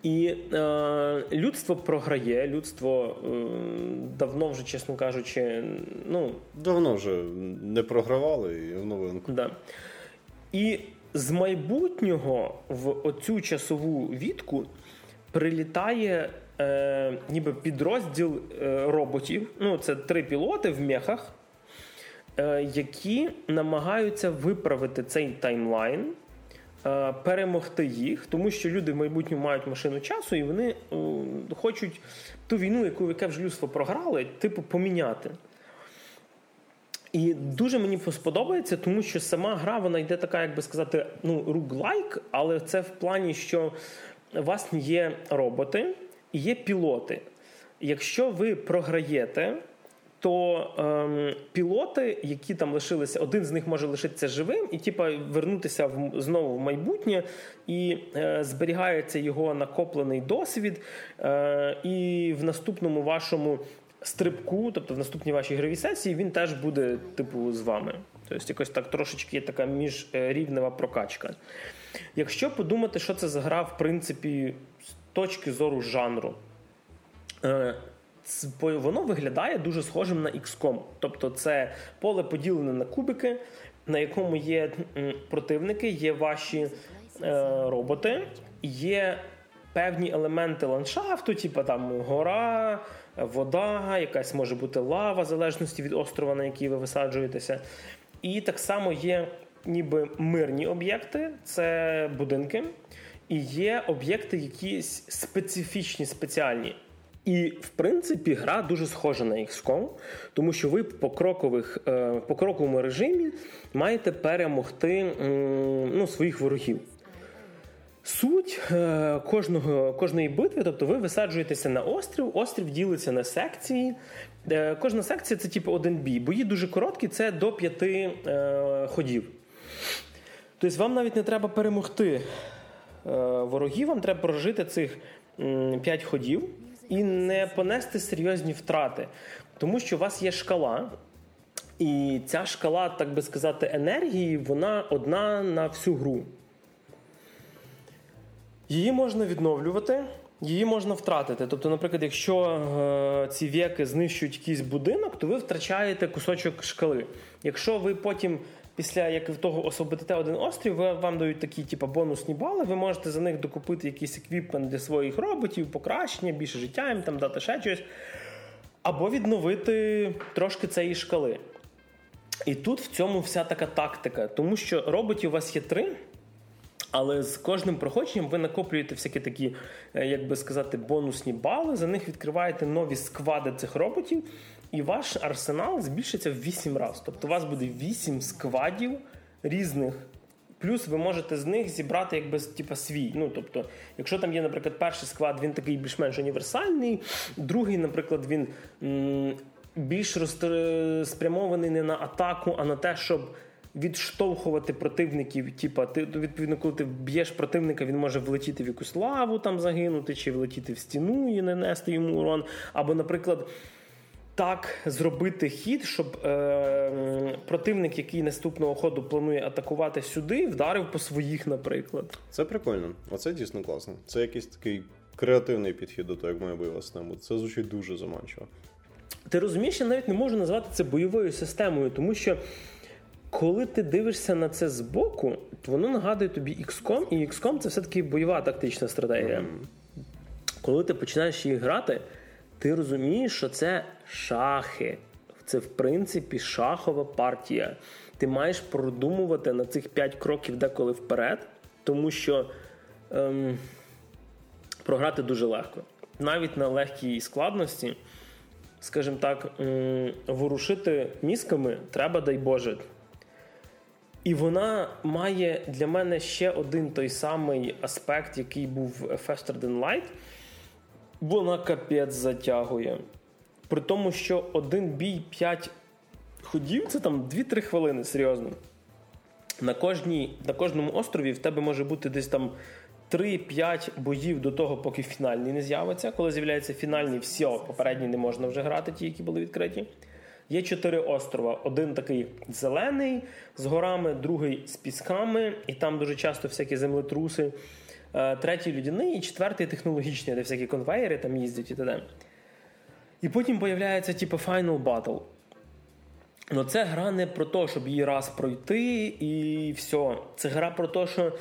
І е, людство програє, людство е, давно вже, чесно кажучи, ну давно вже не програвали і в новинку. Да. І з майбутнього в оцю часову відку прилітає е, ніби підрозділ е, роботів. Ну, це три пілоти в мехах, які намагаються виправити цей таймлайн. Е, перемогти їх, тому що люди в майбутньому мають машину часу, і вони е, хочуть ту війну, яку яке вже людство програли, типу поміняти. І дуже мені сподобається, тому що сама гра вона йде така, як би сказати, ну, руглайк, але це в плані, що у вас є роботи і є пілоти. Якщо ви програєте, то ем, пілоти, які там лишилися, один з них може лишитися живим і типа вернутися в знову в майбутнє, і е, зберігається його накоплений досвід, е, і в наступному вашому стрибку, тобто в наступній вашій гровій сесії, він теж буде типу з вами. Тобто, якось так трошечки є така міжрівнева прокачка. Якщо подумати, що це за гра, в принципі, з точки зору жанру. Воно виглядає дуже схожим на XCOM. Тобто це поле поділене на кубики, на якому є противники, є ваші е, роботи, є певні елементи ландшафту, типу там гора, вода, якась може бути лава, в залежності від острова, на який ви висаджуєтеся. І так само є ніби мирні об'єкти, це будинки, і є об'єкти, якісь специфічні, спеціальні. І, в принципі, гра дуже схожа на XCOM, тому що ви по крокових, е, по кроковому режимі маєте перемогти ну, своїх ворогів. Суть е, кожного, кожної битви, тобто ви висаджуєтеся на острів, острів ділиться на секції. Е, кожна секція це типу один бій. Бої дуже короткі, це до п'яти ходів. Тобто вам навіть не треба перемогти ворогів, вам треба прожити цих п'ять ходів і не понести серйозні втрати, тому що у вас є шкала. І ця шкала, так би сказати, енергії, вона одна на всю гру. Її можна відновлювати, її можна втратити. Тобто, наприклад, якщо е, ці віки знищують якийсь будинок, то ви втрачаєте кусочок шкали. Якщо ви потім після як того освободите один острів, ви, вам дають такі типу, бонусні бали, ви можете за них докупити якийсь еквіпмент для своїх роботів, покращення, більше життя їм там дати ще щось. Або відновити трошки цієї шкали. І тут в цьому вся така тактика, тому що роботів у вас є три. Але з кожним проходженням ви накоплюєте всякі такі, е, як би сказати, бонусні бали. За них відкриваєте нові сквади цих роботів, і ваш арсенал збільшиться в 8 разів. Тобто у вас буде 8 сквадів різних. Плюс ви можете з них зібрати якби типу, свій. Ну, тобто, якщо там є, наприклад, перший склад, він такий більш-менш універсальний, другий, наприклад, він м- більш спрямований не на атаку, а на те, щоб відштовхувати противників. Типа, ти відповідно, коли ти б'єш противника, він може влетіти в якусь лаву, там загинути, чи влетіти в стіну і не нести йому урон. Або, наприклад так зробити хід, щоб е, противник, який наступного ходу планує атакувати сюди, вдарив по своїх, наприклад. Це прикольно. Оце дійсно класно. Це якийсь такий креативний підхід до того, як має бойова система. Це звучить дуже заманчиво. Ти розумієш, я навіть не можу назвати це бойовою системою, тому що. Коли ти дивишся на це збоку, то воно нагадує тобі XCOM, і XCOM це все-таки бойова тактична стратегія. Mm. Коли ти починаєш її грати, ти розумієш, що це шахи. Це, в принципі, шахова партія. Ти маєш продумувати на цих 5 кроків деколи вперед, тому що ем, програти дуже легко. Навіть на легкій складності, скажімо так, ем, ворушити мізками треба, дай Боже. І вона має для мене ще один той самий аспект, який був Faster Than Light – вона капець затягує. При тому, що один бій 5 ходів це там 2-3 хвилини, серйозно. На кожній, на кожному острові в тебе може бути десь там 3-5 боїв до того, поки фінальний не з'явиться. Коли з'являється фінальний, все, попередній не можна вже грати, ті, які були відкриті. Є чотири острова. Один такий зелений з горами, другий з пісками, і там дуже часто всякі землетруси. Е, третій людяний і четвертий технологічний, де всякі конвейери там їздять і т.д. І потім появляється типу Final Battle. Ну це гра не про те, щоб її раз пройти, і все. Це гра про те, що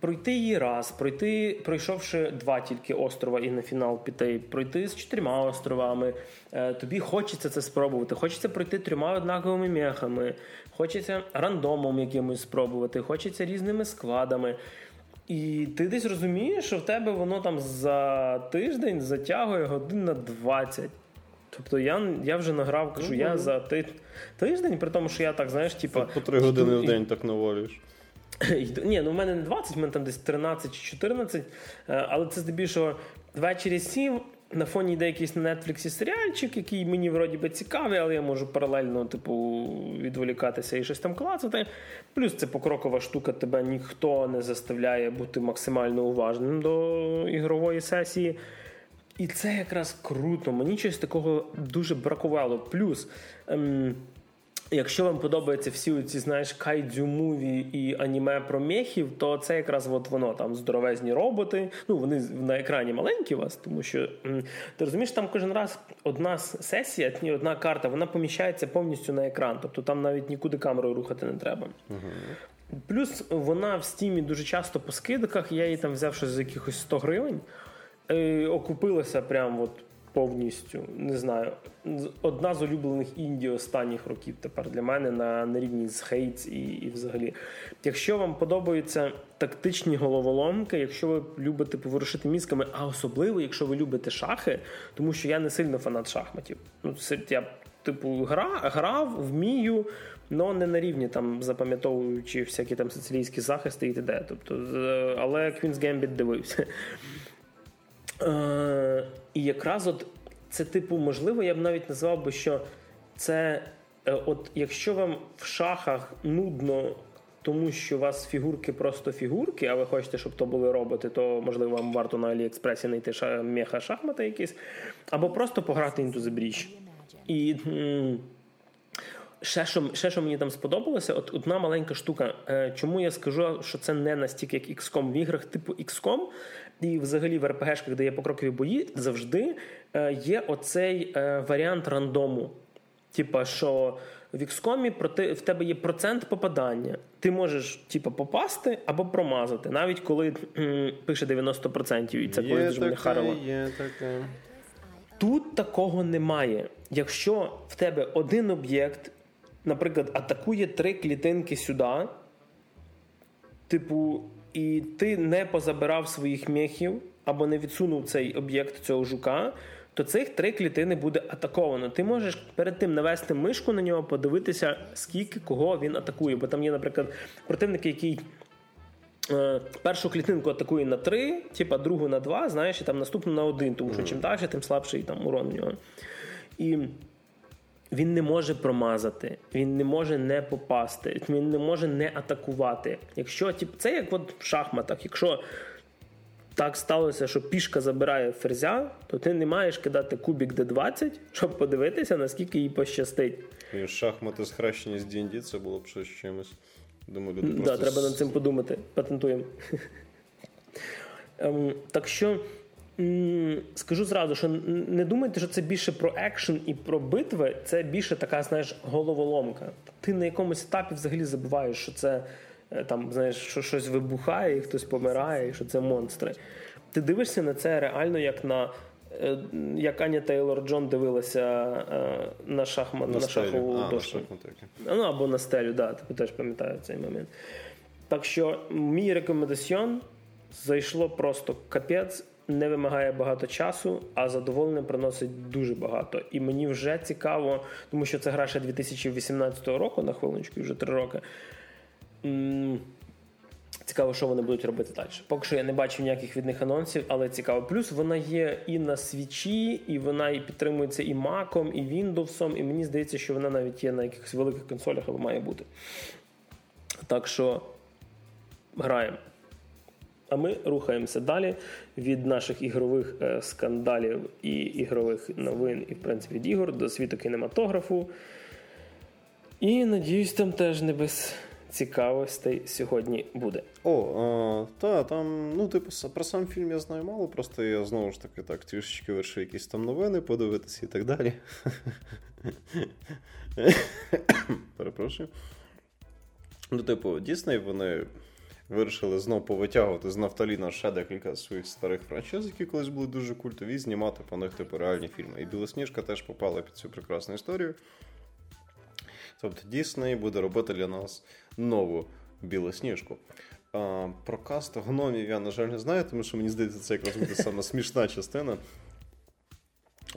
пройти її раз, пройти, пройшовши два тільки острова і на фінал піти, пройти з чотирма островами. Е, тобі хочеться це спробувати. Хочеться пройти трьома однаковими мехами, хочеться рандомом якимось спробувати, хочеться різними складами. І ти десь розумієш, що в тебе воно там за тиждень затягує годин на 20. Тобто я я вже награв, кажу, mm-hmm. я за ти, тиждень, при тому, що я так, знаєш, типа. По 3 години в день так навалюєш. Ні, ну в мене не 20, в мене там десь 13 чи 14, е, але це здебільшого ввечері сів, на фоні йде якийсь на Нетфліксі серіальчик, який мені вроді би цікавий, але я можу паралельно типу, відволікатися і щось там клацати. Плюс це покрокова штука, тебе ніхто не заставляє бути максимально уважним до ігрової сесії. І це якраз круто. Мені щось такого дуже бракувало. Плюс ем, Якщо вам подобаються всі ці, знаєш, кайдзю муві і аніме про мехів, то це якраз от воно там здоровезні роботи. Ну вони на екрані маленькі у вас, тому що ти розумієш, там кожен раз одна сесія, ні, одна карта, вона поміщається повністю на екран. Тобто там навіть нікуди камерою рухати не треба. Uh-huh. Плюс вона в стімі дуже часто по скидках, я її там взяв щось за якихось 100 гривень, і окупилася прям от повністю. Не знаю. Одна з улюблених інді останніх років тепер для мене на на рівні з Hades і, і взагалі. Якщо вам подобаються тактичні головоломки, якщо ви любите поворушити мізками, а особливо, якщо ви любите шахи, тому що я не сильно фанат шахматів. Ну, я. Типу, гра, грав, вмію, але не на рівні там запам'ятовуючи всякі там сицилійські захисти і т.д. Тобто, але Queen's Gambit дивився. І якраз от це, типу, можливо, я б навіть назвав би, що це, е, от якщо вам в шахах нудно. Тому що у вас фігурки просто фігурки, а ви хочете, щоб то були роботи, то можливо вам варто на Аліекспресі знайти меха шахмати якісь, або просто пограти Into the Breach. І м- ще що ще, що мені там сподобалося, от одна маленька штука. Е, чому я скажу, що це не настільки як XCOM в іграх, типу XCOM, і взагалі в РПГшках, де є покрокові бої, завжди е, є оцей е, варіант рандому. Типа, що в XCOM проти, в тебе є процент попадання. Ти можеш типа, попасти або промазати, навіть коли пише 90%, і це є дуже мене харило. Є таке. Тут такого немає. Якщо в тебе один об'єкт, наприклад, атакує три клітинки сюди, типу, і ти не позабирав своїх мехів або не відсунув цей об'єкт цього жука, то цих три клітини буде атаковано. Ти можеш перед тим навести мишку на нього, подивитися, скільки кого він атакує. Бо там є, наприклад, противник, який. Е, першу клітинку атакує на 3, типа другу на 2, знаєш, і там наступну на 1, тому що чим далі, тим слабший там урон в нього. І він не може промазати, він не може не попасти, він не може не атакувати. Якщо тип, це як от в шахматах, якщо так сталося, що пішка забирає ферзя, то ти не маєш кидати кубік Д20, щоб подивитися, наскільки їй пощастить. І шахмати схрещені з D&D, це було б щось чимось. Думаю, люди да, просто... треба над цим подумати. Патентуємо. ем, так що. Скажу зразу, що не думайте, що це більше про екшен і про битви, це більше така, знаєш, головоломка. Ти на якомусь етапі взагалі забуваєш, що це е, там, знаєш, що щось вибухає, і хтось помирає, і що це монстри. Ти дивишся на це реально, як на е, як Аня Тейлор Джон дивилася е, на шахмат на, на шахову дошку. Ну або на стелю, да, ти теж пам'ятаю цей момент. Так що, мій рекомендаціон зайшло просто капець не вимагає багато часу, а задоволення приносить дуже багато. І мені вже цікаво, тому що це гра ще 2018 року, на хвилиночку, вже три роки. Цікаво, що вони будуть робити далі. Поки що я не бачив ніяких від них анонсів, але цікаво. Плюс вона є і на свічі, і вона і підтримується і Macом, і Windows, і мені здається, що вона навіть є на якихось великих консолях або має бути. Так що граємо. А ми рухаємося далі від наших ігрових е, скандалів і ігрових новин, і, в принципі, від ігор до світу кінематографу. І надіюсь, там теж не без цікавостей сьогодні буде. О, а, та там, ну, типу, про сам фільм я знаю мало, просто я знову ж таки так трішечки вирішив якісь там новини подивитися і так далі. Перепрошую. Ну, типу, Дісней, вони вирішили знов повитягувати з Нафталіна ще декілька своїх старих франшиз, які колись були дуже культові, знімати по них типу реальні фільми. І Білосніжка теж попала під цю прекрасну історію. Тобто Дісней буде робити для нас нову білосніжку. А, Про каст гномів я, на жаль, не знаю, тому що мені здається, це якраз буде саме смішна частина.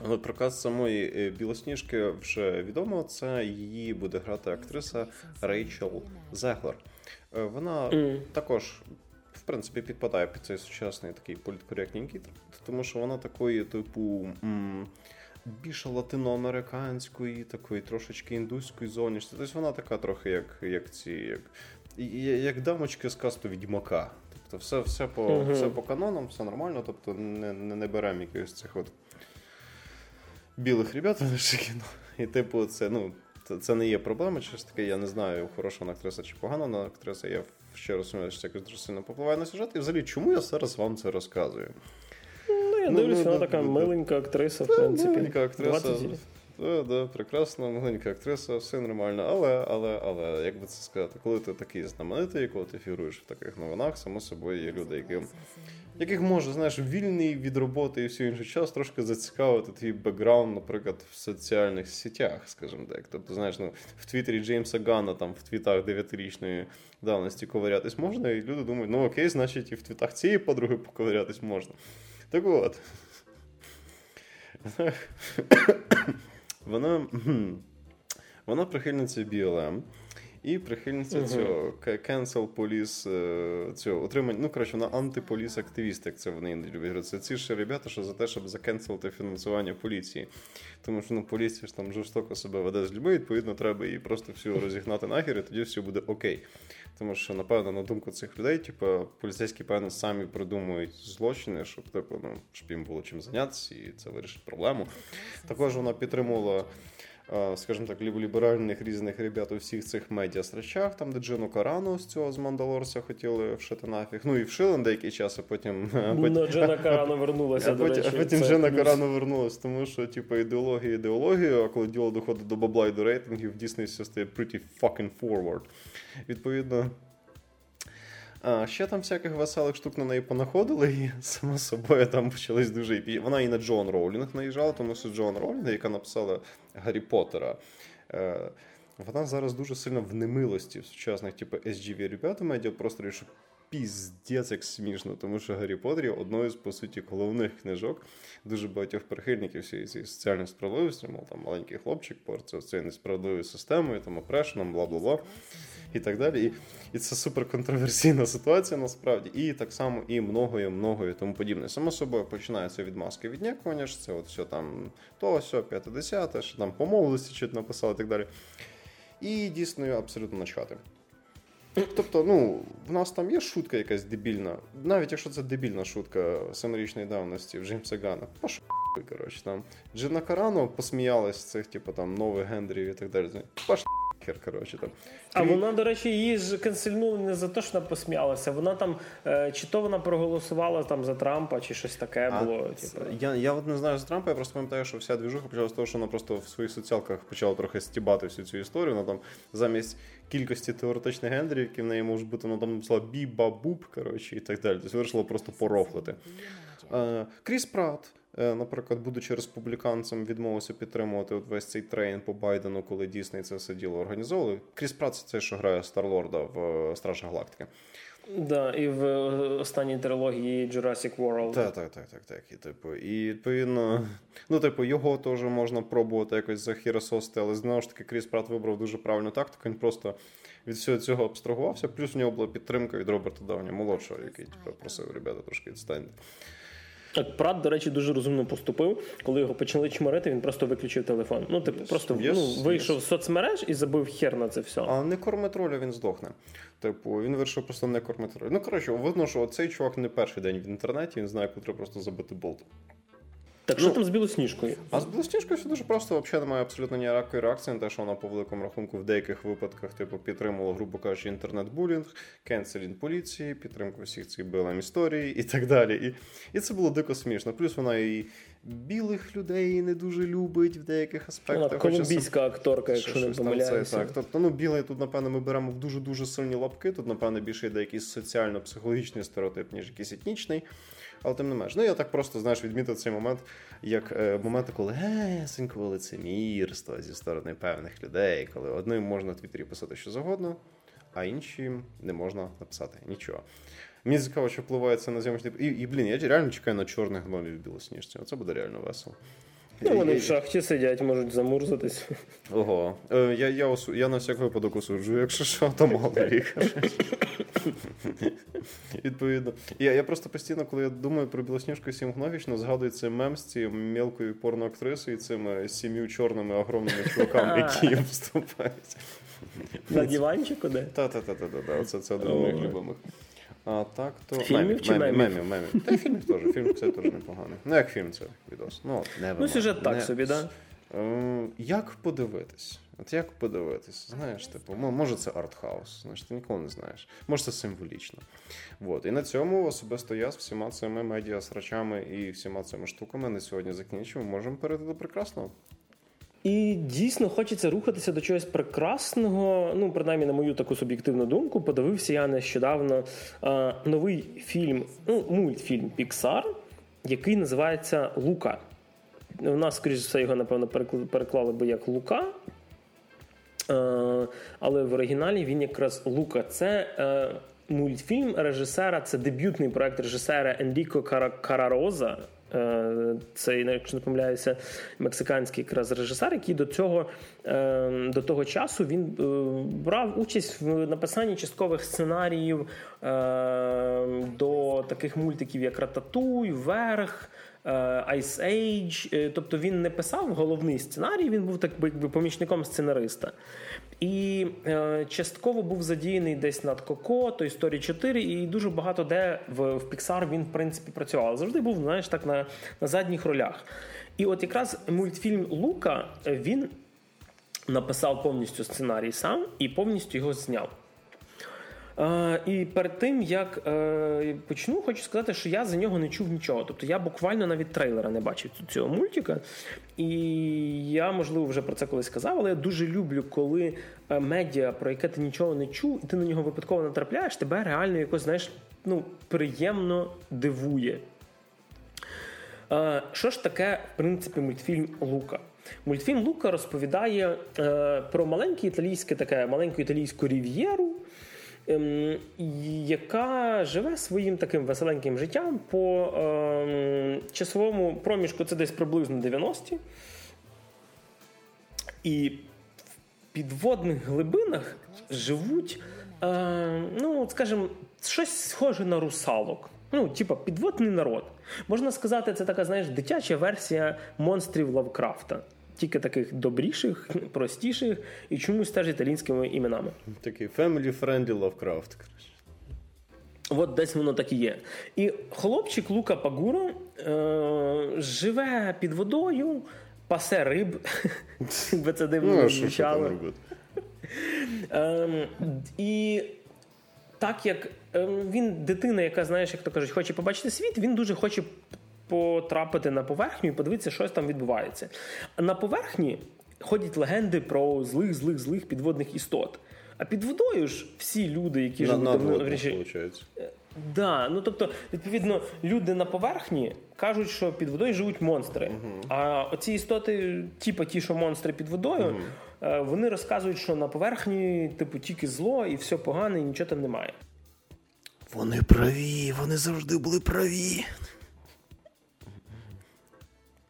Але про каст самої е, білосніжки вже відомо. Це її буде грати актриса Рейчел Зеглер. Е, вона mm. також, в принципі, підпадає під цей сучасний такий політкоректненький тому що вона такої, типу. М- Більше латиноамериканської, такої трошечки індуської зовнішності. Тобто вона така трохи, як як ці, як як дамочки з касту відьмака. Тобто, все все, по uh-huh. все по канонам, все нормально, тобто не не, не беремо якихось цих от білих ребят в наше кіно. І, типу, це, ну, це не є проблема, через таке я не знаю, хороша вона актриса чи погана вона актриса. Я ще розумію, що це якось дуже сильно попливає на сюжет. І взагалі, чому я зараз вам це розказую? Ну, я дивлюсь, вона така миленька актриса, в принципі. Миленька актриса. Да, да, прекрасна, маленька актриса, все нормально. Але, але, але, як би це сказати, коли ти такий знаменитий, коли ти фігуруєш в таких новинах, само собою є люди, які, яких може, знаєш, вільний від роботи і все інший час трошки зацікавити твій бекграунд, наприклад, в соціальних сетях, скажімо так. Тобто, знаєш, ну, в Твіттері Джеймса Ганна, там в твітах 9-річної давності ковирятись можна, і люди думають, ну окей, значить, і в твітах цієї подруги поковирятись можна. Так от. Вона вона прихильниця BLM і прихильниця uh-huh. цього cancel police, е, цього отримання. Ну, коротше, вона антиполіс активіст як це вони іноді люблять. Це ці ж ребята, що за те, щоб закенселити фінансування поліції. Тому що ну, поліція ж там жорстоко себе веде з людьми, відповідно, треба її просто всю розігнати нахер, і тоді все буде окей. Тому що, напевно, на думку цих людей, типу, поліцейські, певно, самі придумують злочини, щоб типу, ну, щоб їм було чим зайнятися, і це вирішить проблему. Також вона підтримувала. Скажімо так, ліволіберальних різних ребят у всіх цих медіа-срачах, там, де Джину Карану з цього з Мандалорця хотіли вшити нафіг. Ну і вшили на деякий час, а потім. Ну, Джина Карану вернулася. А до потім, речі, а потім Джина Карану вернулася, тому що, типу, ідеологія ідеологію, а коли діло доходить до бабла і до рейтингів, Дійсно, все стає pretty fucking forward. Відповідно. А, Ще там всяких веселих штук на неї понаходили, і само собою там почались дуже. Вона і на Джон Роулінг наїжджала, тому що Джон Роулінг, яка написала Гаррі Поттера, е, вона зараз дуже сильно в немилості в сучасних, типу, SGV ребят у медіапросторі, що піздець як смішно, тому що Гаррі Поттер є одною з, по суті, головних книжок дуже багатьох прихильників всієї цієї соціальної справедливості, мов там маленький хлопчик порця цією несправедливою системою, там опрешеном, бла бла бла і так далі. І і це супер контроверсійна ситуація насправді. І так само і многою, многою тому подібне. Само собою починається від маски віднякування, що це от все там то, все, п'яте, десяте, що там помовилися, чи написали і так далі. І дійсно абсолютно начхати. Тобто, ну, в нас там є шутка якась дебільна, навіть якщо це дебільна шутка семирічної давності в Джеймса Гана, пошо, коротше, там Джина Карано посміялась з цих, типу, там, нових гендрів і так далі. Паш коротше там. А вона, до речі, її ж канцельнули не за те, що вона посміялася. Вона там, е, чи то вона проголосувала там за Трампа, чи щось таке а, було. Типу. Я я от не знаю за Трампа, я просто пам'ятаю, що вся двіжуха почала з того, що вона просто в своїх соціалках почала трохи стібати всю цю історію. Вона там замість кількості теоретичних гендерів, які в неї можуть бути, вона там написала бі-ба-буб, коротше, і так далі. Тобто вирішила просто порофлити. Е, Кріс Прат. Е, наприклад, будучи республіканцем, відмовився підтримувати от весь цей трейн по Байдену, коли Дісней це все діло організовували. Кріс Прат це що грає Старлорда в е, Стражах Галактики. Да, і в е, останній трилогії Jurassic World. Так, так, так, так, так. І типу, і відповідно, ну, типу, його теж можна пробувати якось захіросости, але знову ж таки, Кріс Прат вибрав дуже правильну тактику. Він просто від всього цього абстрагувався. Плюс в нього була підтримка від Роберта Дауні молодшого, який типу, просив ребята трошки відстаньте. Прат, до речі, дуже розумно поступив. Коли його почали чморити, він просто виключив телефон. Ну, типу, просто yes, ну, вийшов yes. з соцмереж і забив хер на це все. А не кормить роля, він здохне. Типу, він вирішив просто не кормити роля. Ну, коротше, видно, що цей чувак не перший день в інтернеті, він знає, куди треба просто забити болт. Так що ну, там з білосніжкою? А з білосніжкою все дуже просто взагалі немає абсолютно ніякої реакції на те, що вона по великому рахунку в деяких випадках типу підтримувала, грубо кажучи, інтернет-булінг, кенселінг поліції, підтримку всіх цих билем історій і так далі. І і це було дико смішно. Плюс вона і білих людей не дуже любить в деяких аспектах. Вона колумбійська акторка, якщо не помиляюся. Так, тобто, ну білий тут, напевно, ми беремо в дуже дуже сильні лапки. Тут, напевно, більше йде якийсь соціально-психологічний стереотип, ніж якийсь етнічний. Але тим не менш, ну я так просто знаєш, відмітив цей момент, як е, моменти, коли гесенького лицемірства зі сторони певних людей, коли одним можна в Твіттері писати що завгодно, а іншим не можна написати нічого. Мені цікаво, що впливає це на зйомочний... І, і, блін, я реально чекаю на чорних гномів в білосніжці. Оце буде реально весело. Ну, вони в шахті сидять, можуть замурзатись. Ого. Е, Я я, осу... я на всяк випадок осуджую, якщо що, то мало їх. Відповідно. Я я просто постійно, коли я думаю про Білосніжку Сімгновічну, згадую цей мем з цією мелкою порноактрисою і цими сім'ю чорними огромними чуваками, які вступають. На диванчику, де? Та-та-та-та-та. Оце це один з моїх любимих. А так, то Фільмів мемів, чи мемів, мемів, мемів. Та й фільмів теж. Фільм це теж непоганий. Ну, як фільм це відос. Ну, ну сюжет так собі, так? Е, як подивитись? От як подивитись? Знаєш, типу, може це артхаус, знаєш, ти ніколи не знаєш. Може це символічно. От. І на цьому особисто я з всіма цими медіа-срачами і всіма цими штуками на сьогодні закінчимо. Можемо перейти до прекрасного. І дійсно хочеться рухатися до чогось прекрасного. Ну, принаймні, на мою таку суб'єктивну думку, подивився я нещодавно а, новий фільм, ну, мультфільм Pixar, який називається Лука. У нас, скоріш за все, його, напевно, переклали би як Лука. А, але в оригіналі він якраз Лука. Це а, мультфільм режисера, це дебютний проект режисера Енріко Карароза. Е, це, якщо не помиляюся, мексиканський якраз режисер, який до цього е, до того часу він е, брав участь в написанні часткових сценаріїв до таких мультиків, як Рататуй, Верх. Ice Age, тобто він не писав головний сценарій, він був так би помічником сценариста. І е, частково був задіяний десь над Коко, то історії 4, і дуже багато де в в Pixar він в принципі працював. Завжди був, знаєш, так на, на задніх ролях. І от якраз мультфільм Лука він написав повністю сценарій сам і повністю його зняв. Е, і перед тим як е, почну, хочу сказати, що я за нього не чув нічого. Тобто я буквально навіть трейлера не бачив цього мультика. І я, можливо, вже про це колись сказав, але я дуже люблю, коли е, медіа, про яке ти нічого не чув, і ти на нього випадково натрапляєш, тебе реально якось знаєш, ну, приємно дивує. Що ж таке, в принципі, мультфільм Лука? Мультфільм Лука розповідає про маленьке італійське таке маленьку італійську рів'єру, Ем, яка живе своїм таким веселеньким життям по ем, часовому проміжку це десь приблизно 90-ті. І в підводних глибинах живуть, е, ну, скажімо, щось схоже на русалок. Ну, типа, підводний народ. Можна сказати, це така, знаєш, дитяча версія монстрів Лавкрафта тільки таких добріших, простіших і чомусь теж італійськими іменами. Такий family-friendly Lovecraft. От десь воно так і є. І хлопчик Лука Пагуро е- живе під водою, пасе риб, якби це дивно ну, звучало. Ем, і так як ем, він дитина, яка, знаєш, як то кажуть, хоче побачити світ, він дуже хоче потрапити на поверхню і подивитися, що там відбувається. На поверхні ходять легенди про злих, злих, злих підводних істот. А під водою ж всі люди, які живуть ну, виходить. Е, да, ну тобто, відповідно, люди на поверхні кажуть, що під водою живуть монстри. uh А оці істоти, типу ті, що монстри під водою, uh вони розказують, що на поверхні, типу, тільки зло і все погане, і нічого там немає. Вони праві, вони завжди були праві.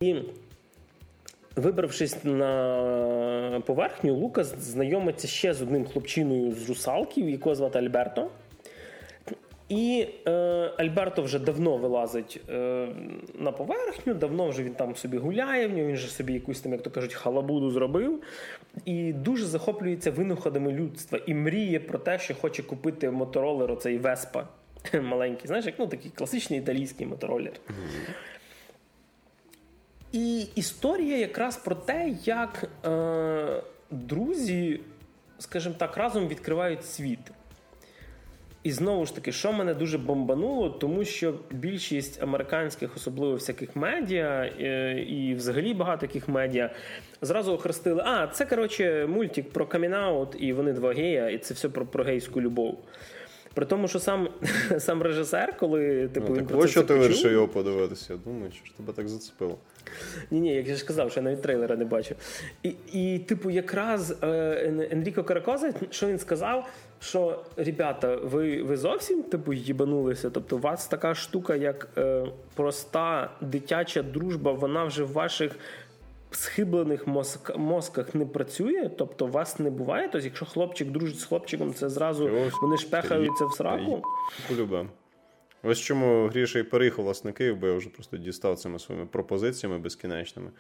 І вибравшись на поверхню, Лукас знайомиться ще з одним хлопчиною з русалків, якого звати Альберто. І е, Альберто вже давно вилазить е, на поверхню, давно вже він там собі гуляє, в нього він же собі якусь там, як то кажуть, халабуду зробив. І дуже захоплюється винаходами людства і мріє про те, що хоче купити моторолер оцей Веспа маленький. Знаєш, як ну такий класичний італійський моторолер. Mm-hmm. І історія якраз про те, як е, друзі, скажімо так, разом відкривають світ. І знову ж таки, що мене дуже бомбануло, тому що більшість американських, особливо всяких медіа, е, і взагалі багато яких медіа зразу охрестили: а, це коротше мультик про камінаут, і вони два гея, і це все про, про гейську любов. При тому, що сам сам режисер, коли типу, ну, він так, про це що ти вирішив його подивитися? Я думаю, що ж тебе так зацепило. Ні, ні, як я ж казав, що я навіть трейлера не бачив. І, і типу, якраз е, Енріко Каракоза, що він сказав, що ребята, ви ви зовсім типу їбанулися? Тобто, у вас така штука, як е, проста дитяча дружба, вона вже в ваших схиблених мозк, мозках не працює, тобто вас не буває. Тобто, якщо хлопчик дружить з хлопчиком, це зразу вони шпехаються в сраку. Полюбе. Ось чому Гріша і переїхав власне бо я вже просто дістав цими своїми пропозиціями безкінечними.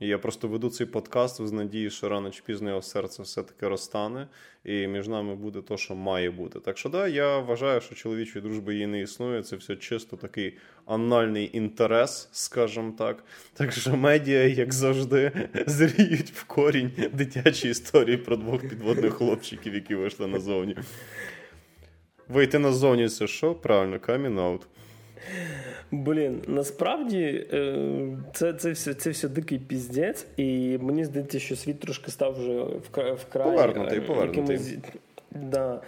І я просто веду цей подкаст з надії, що рано чи пізно його серце все-таки розтане, і між нами буде то, що має бути. Так що да, я вважаю, що чоловічої дружби її не існує. Це все чисто такий анальний інтерес, скажімо так. Так що медіа, як завжди, зріють в корінь дитячі історії про двох підводних хлопчиків, які вийшли назовні. Вийти назовні це що? Правильно, камін-аут. Блін, насправді е, це це, все це все дикий піздець, і мені здається, що світ трошки став вже вкрай повернутий, е, повернутий. Якимось... Да.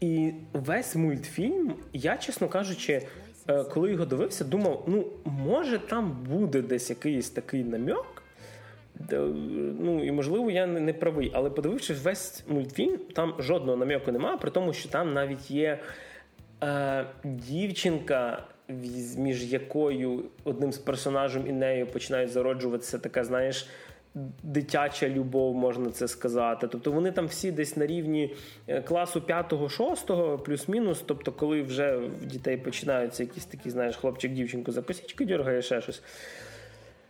І весь мультфільм, я, чесно кажучи, е, коли його дивився, думав: ну, може, там буде десь якийсь такий намьок. Ну, і можливо, я не правий, але подивившись весь мультфільм, там жодного нам'яку немає, при тому, що там навіть є е, дівчинка, між якою одним з персонажем і нею починають зароджуватися така, знаєш, дитяча любов, можна це сказати. Тобто вони там всі десь на рівні е, класу 5-6, плюс-мінус. Тобто, коли вже в дітей починаються якісь такі, знаєш, хлопчик, дівчинку за косічки дергає ще щось.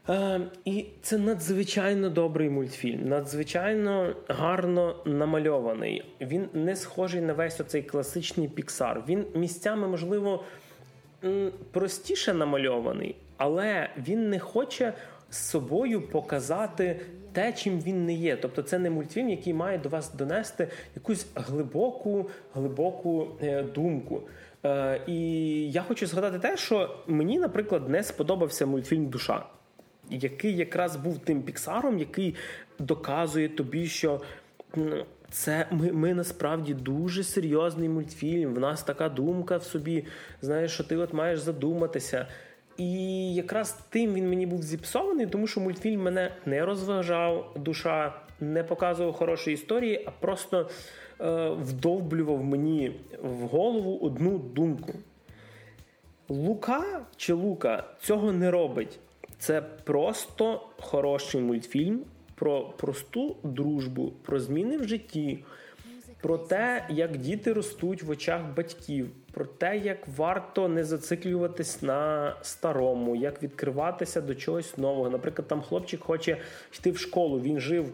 Е, І це надзвичайно добрий мультфільм, надзвичайно гарно намальований. Він не схожий на весь оцей класичний піксар. Він місцями, можливо, простіше намальований, але він не хоче з собою показати те, чим він не є. Тобто, це не мультфільм, який має до вас донести якусь глибоку, глибоку е, думку. Е, І я хочу згадати те, що мені, наприклад, не сподобався мультфільм Душа. Який якраз був тим піксаром, який доказує тобі, що це ми ми насправді дуже серйозний мультфільм. В нас така думка в собі. Знаєш, що ти от маєш задуматися. І якраз тим він мені був зіпсований, тому що мультфільм мене не розважав, душа не показував хорошої історії, а просто е, вдовблював мені в голову одну думку. Лука чи Лука цього не робить. Це просто хороший мультфільм, про просту дружбу, про зміни в житті, про те, як діти ростуть в очах батьків, про те, як варто не зациклюватись на старому, як відкриватися до чогось нового. Наприклад, там хлопчик хоче йти в школу, він жив.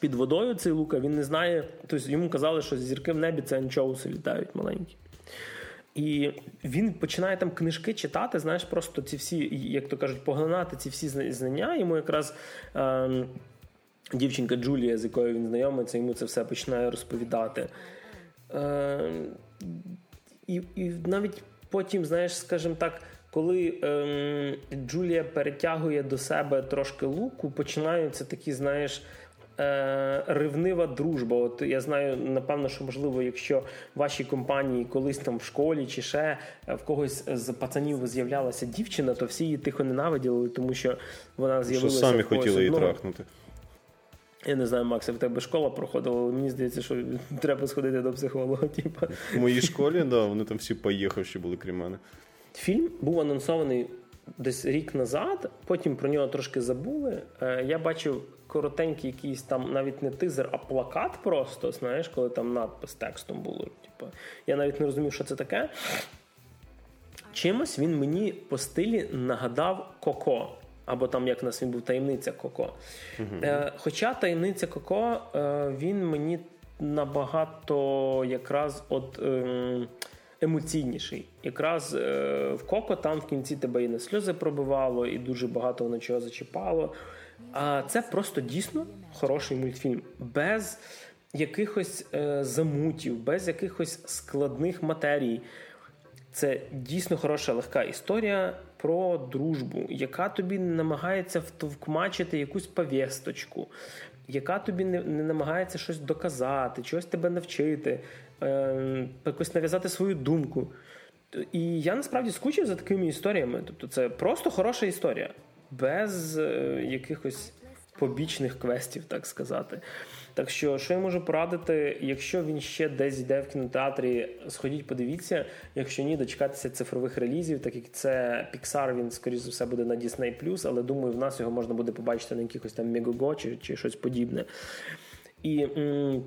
Під водою цей лука, він не знає. Тобто йому казали, що зірки в небі це анчоуси літають маленькі. І він починає там книжки читати, знаєш, просто ці всі, як то кажуть, поглинати ці всі знання. Йому якраз е, дівчинка Джулія, з якою він знайомиться, йому це все починає розповідати. Е, І і навіть потім, знаєш, скажімо так, коли е, Джулія перетягує до себе трошки луку, починаються такі, знаєш. Е, ревнива дружба. От я знаю, напевно, що можливо, якщо в вашій компанії колись там в школі чи ще в когось з пацанів з'являлася дівчина, то всі її тихо ненавиділи, тому що вона з'явилася. Що самі хотіли її трахнути. Я не знаю, Макс, в тебе школа проходила, але мені здається, що треба сходити до психолога. Типу. В моїй школі, да, вони там всі поїхавші були крім мене. Фільм був анонсований десь рік назад, потім про нього трошки забули. Е, я бачив коротенький якийсь там навіть не тизер, а плакат просто, знаєш, коли там надпис текстом було. Типу. Я навіть не розумів, що це таке. Чимось він мені по стилі нагадав Коко або там як у нас він був таємниця Коко. Е, Хоча таємниця Коко, е, він мені набагато якраз от. Е, Емоційніший. Якраз е, в Коко там в кінці тебе і на сльози пробивало, і дуже багато воно чого зачіпало. А це просто дійсно хороший мультфільм. Без якихось е, замутів, без якихось складних матерій. Це дійсно хороша легка історія про дружбу, яка тобі намагається втовкмачити якусь повісточку, яка тобі не, не намагається щось доказати, чогось тебе навчити, е, якось нав'язати свою думку. І я насправді скучив за такими історіями. Тобто, це просто хороша історія, без е, якихось побічних квестів, так сказати. Так що, що я можу порадити, якщо він ще десь йде в кінотеатрі, сходіть, подивіться. Якщо ні, дочекатися цифрових релізів, так як це Pixar, він, скоріш за все, буде на Disney+, але думаю, в нас його можна буде побачити на якихось там Megogo чи, чи щось подібне. І, м-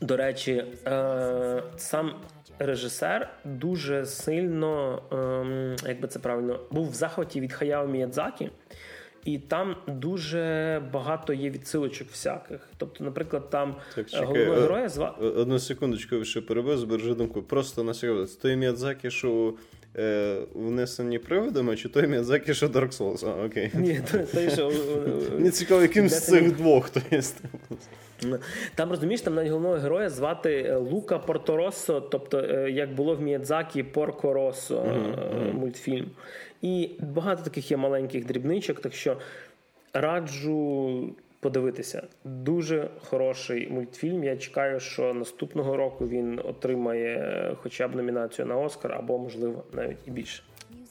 до речі, е- сам режисер дуже сильно, е- як би це правильно, був в захваті від Хаяо Міядзакі. І там дуже багато є відсилочок всяких. Тобто, наприклад, там Так, е, чекай, головного е, героя зва... Е, Одну секундочку ще перебив, збережи думку. Просто на секунду. Це той Міядзакі, що е, внесені приводами, чи той Міядзакі, що Dark Souls? А, окей. Ні, то, то, що, Мені цікаво, яким з цих двох то є. Там розумієш, там навіть головного героя звати Лука Порторосо, тобто як було в Міядзакі Порко Россо е, мультфільм. І багато таких є маленьких дрібничок, так що раджу подивитися. Дуже хороший мультфільм. Я чекаю, що наступного року він отримає е, хоча б номінацію на Оскар, або, можливо, навіть і більше.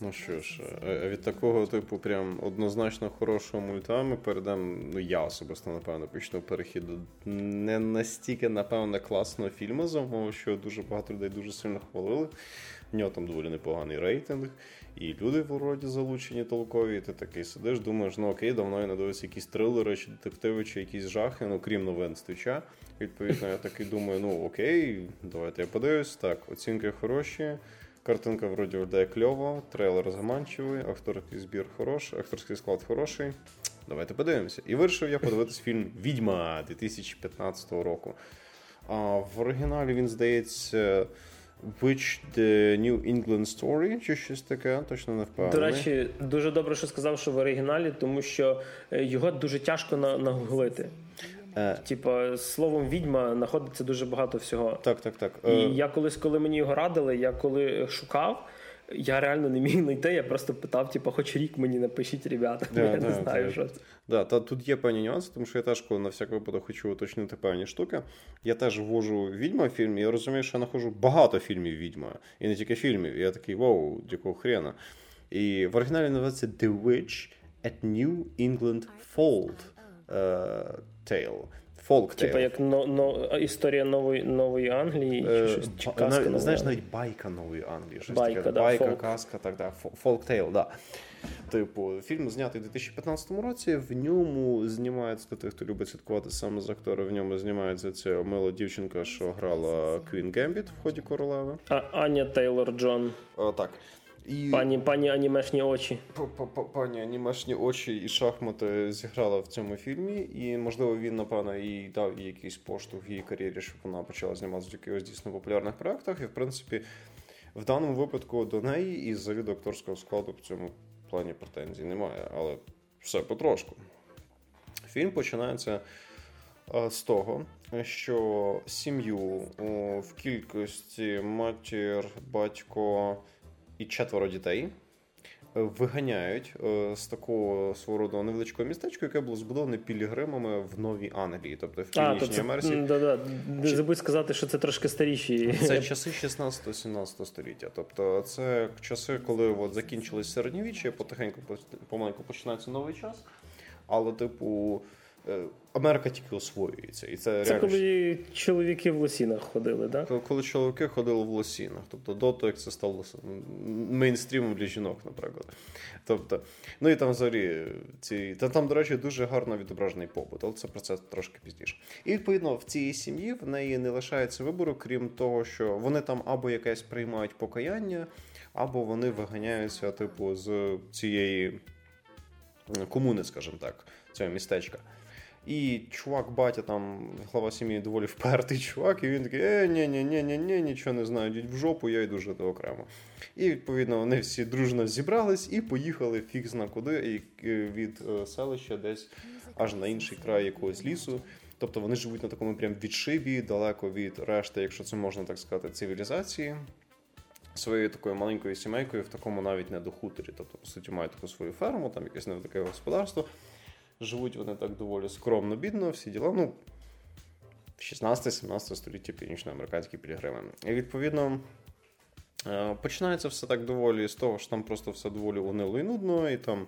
Ну що ж, е, від такого, типу, прям однозначно хорошого мульта ми перейдемо. Ну, я особисто, напевно, почну перехід до не настільки, напевно, класного фільму, за умови, що дуже багато людей дуже сильно хвалили. В нього там доволі непоганий рейтинг, і люди вроді залучені толкові. І ти такий сидиш, думаєш, ну окей, давно я не дивився якісь трилери, чи детективи, чи якісь жахи, ну крім новин з твіча. Відповідно, я такий думаю, ну окей, давайте я подивлюсь. Так, оцінки хороші. Картинка вроді виглядає кльово, трейлер заманчивий, акторський збір хороший, акторський склад хороший. Давайте подивимося. І вирішив я подивитись фільм Відьма 2015 року. А в оригіналі він здається. Which the New England Story, чи щось таке, точно не впевнений. До речі, дуже добре, що сказав, що в оригіналі, тому що е, його дуже тяжко на- нагуглити. Е, Типа, словом відьма знаходиться дуже багато всього. так, так, так. І Е, я колись, коли мені його радили, я коли шукав, я реально не міг знайти. Я просто питав, типу, хоч рік мені напишіть, ребята. Да, я да, не знаю, це- що це. Да, та тут є певні нюанси, тому що я теж, коли на всяк випадок хочу уточнити певні штуки, я теж ввожу відьма в фільм, і я розумію, що я знаходжу багато фільмів відьма. І не тільки фільмів. І я такий вау, якого хрена. І в оригіналі називається The Witch at New England Fold е, Tale. Tale. Типа, як но, но, історія нової, нової Англії, чи Е, щось чи казка навіть, знаєш, навіть байка нової Англії. Щось Байка, таке. да, байка, фолк. казка, так, да, folktale, да. Типу, фільм знятий у 2015 році. В ньому знімається для тих, хто любить слідкувати саме за актора. В ньому знімається ця мила дівчинка, що грала Queen Gambit в ході королеви. А, Аня Тейлор-Джой, О, так. І пані, пані анімешні очі. Пані анімешні очі і шахмати зіграла в цьому фільмі, і можливо він, напевно, і дав їй якийсь поштовх в її кар'єрі, щоб вона почала зніматися в якихось дійсно популярних проєктах. І в принципі, в даному випадку до неї і до акторського складу в цьому плані претензій немає, але все потрошку. Фільм починається е, з того, що сім'ю в кількості матір, батько і четверо дітей е, виганяють е, з такого свого роду невеличкого містечка, яке було збудоване пілігримами в Новій Англії, тобто в Північній це, Америці. да, да. Не забудь сказати, що це трошки старіші. Це часи 16-17 століття. Тобто це часи, коли от закінчилось середньовіччя, потихеньку помаленьку починається новий час. Але, типу, Америка тільки освоюється. І це, Це реально коли чоловіки в лосінах ходили, так? Коли- Коли чоловіки ходили в лосінах, тобто до того, як це стало мейнстрімом для жінок, наприклад. Тобто, ну і там взагалі ці. Та там, до речі, дуже гарно відображений побут, але це про це трошки пізніше. І відповідно в цій сім'ї в неї не лишається вибору, крім того, що вони там або якесь приймають покаяння, або вони виганяються, типу, з цієї комуни, скажімо так, цього містечка. І чувак, батя, там, глава сім'ї доволі впертий чувак, і він такий, е, ні, ні, ні, ні, ні, нічого не знаю, йдіть в жопу, я йду жити окремо. І відповідно вони всі дружно зібрались і поїхали фіг зна куди і е, від е, селища десь аж на інший край якогось лісу. Тобто вони живуть на такому прям відшибі, далеко від решти, якщо це можна так сказати, цивілізації. Своєю такою маленькою сімейкою в такому навіть не до хуторі. Тобто, по суті, мають таку свою ферму, там якесь невелике господарство. Живуть вони так доволі скромно, бідно, всі діла. Ну, в 16-17 столітті північноамериканські пілігрими. І відповідно. е, Починається все так доволі з того, що там просто все доволі унило і нудно, і там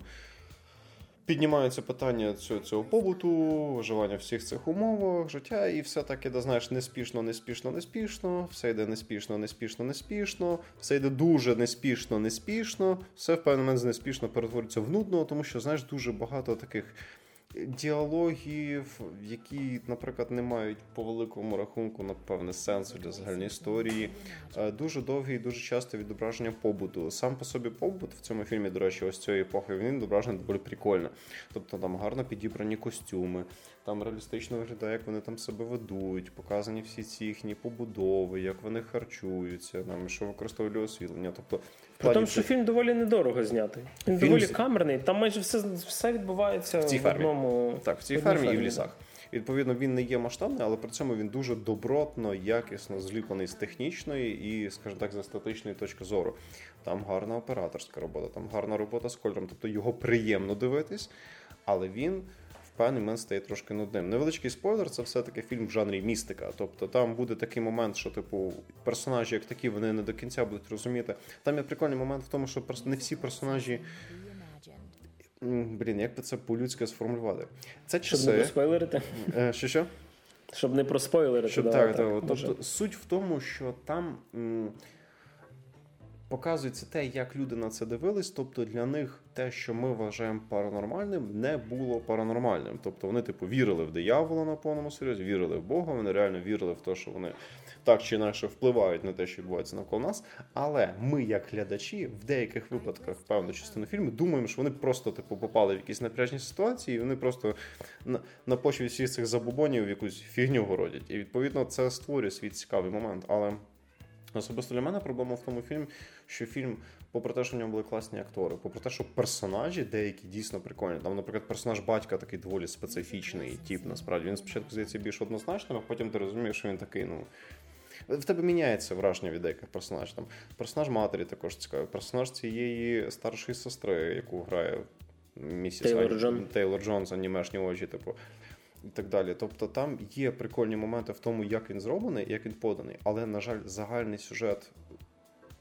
піднімаються питання цього, цього побуту, виживання в всіх цих умовах, життя, і все так іде, знаєш, неспішно, неспішно, неспішно, все йде неспішно, неспішно, неспішно, все йде дуже неспішно, неспішно, все в певний момент неспішно перетворюється в нудно, тому що, знаєш, дуже багато таких діалогів, які, наприклад, не мають по великому рахунку, напевне, сенсу для загальної історії. Е, дуже довгі і дуже часто відображення побуту. Сам по собі побут в цьому фільмі, до речі, ось цієї епохи він відображений доволі прикольно. Тобто там гарно підібрані костюми, там реалістично виглядає, як вони там себе ведуть, показані всі ці їхні побудови, як вони харчуються, там що використовують освітлення. Тобто, При тому, що фільм доволі недорого знятий. Він фільм... доволі камерний, там майже все все відбувається в, цій в одному. Так, в цій фермі, фермі і в лісах. Відповідно, він не є масштабний, але при цьому він дуже добротно, якісно зліплений з технічної і, скажімо так, з естетичної точки зору. Там гарна операторська робота, там гарна робота з кольором, тобто його приємно дивитись, але він певний момент стає трошки нудним. Невеличкий спойлер, це все-таки фільм в жанрі містика. Тобто там буде такий момент, що, типу, персонажі, як такі, вони не до кінця будуть розуміти. Там є прикольний момент в тому, що не всі персонажі. Блін, як би це по-людськи сформулювати? Це часи... Щоб не проспойлерити? Е, що що? Щоб не проспойлерити. Щоб, так, так. Тобто, суть в тому, що там. М- показується те, як люди на це дивились. Тобто для них те, що ми вважаємо паранормальним, не було паранормальним. Тобто вони, типу, вірили в диявола на повному серйозі, вірили в Бога. Вони реально вірили в те, що вони так чи інакше впливають на те, що відбувається навколо нас. Але ми, як глядачі, в деяких випадках певну частину фільму думаємо, що вони просто типу попали в якісь напряжні ситуації, і вони просто на, на почві всіх цих забубонів якусь фігню городять. І відповідно це створює свій цікавий момент. Але Особисто для мене проблема в тому фільмі, що фільм, попри те, що в ньому були класні актори, попри те, що персонажі деякі дійсно прикольні. Там, наприклад, персонаж батька такий доволі специфічний тип, насправді він спочатку здається більш однозначним, а потім ти розумієш, що він такий, ну. В тебе міняється враження від деяких персонажів. Там персонаж матері також цікавий, персонаж цієї старшої сестри, яку грає місіс Тейлор, Джон. Тейлор Джонс, анімешні очі, типу і так далі. Тобто там є прикольні моменти в тому, як він зроблений, як він поданий, але, на жаль, загальний сюжет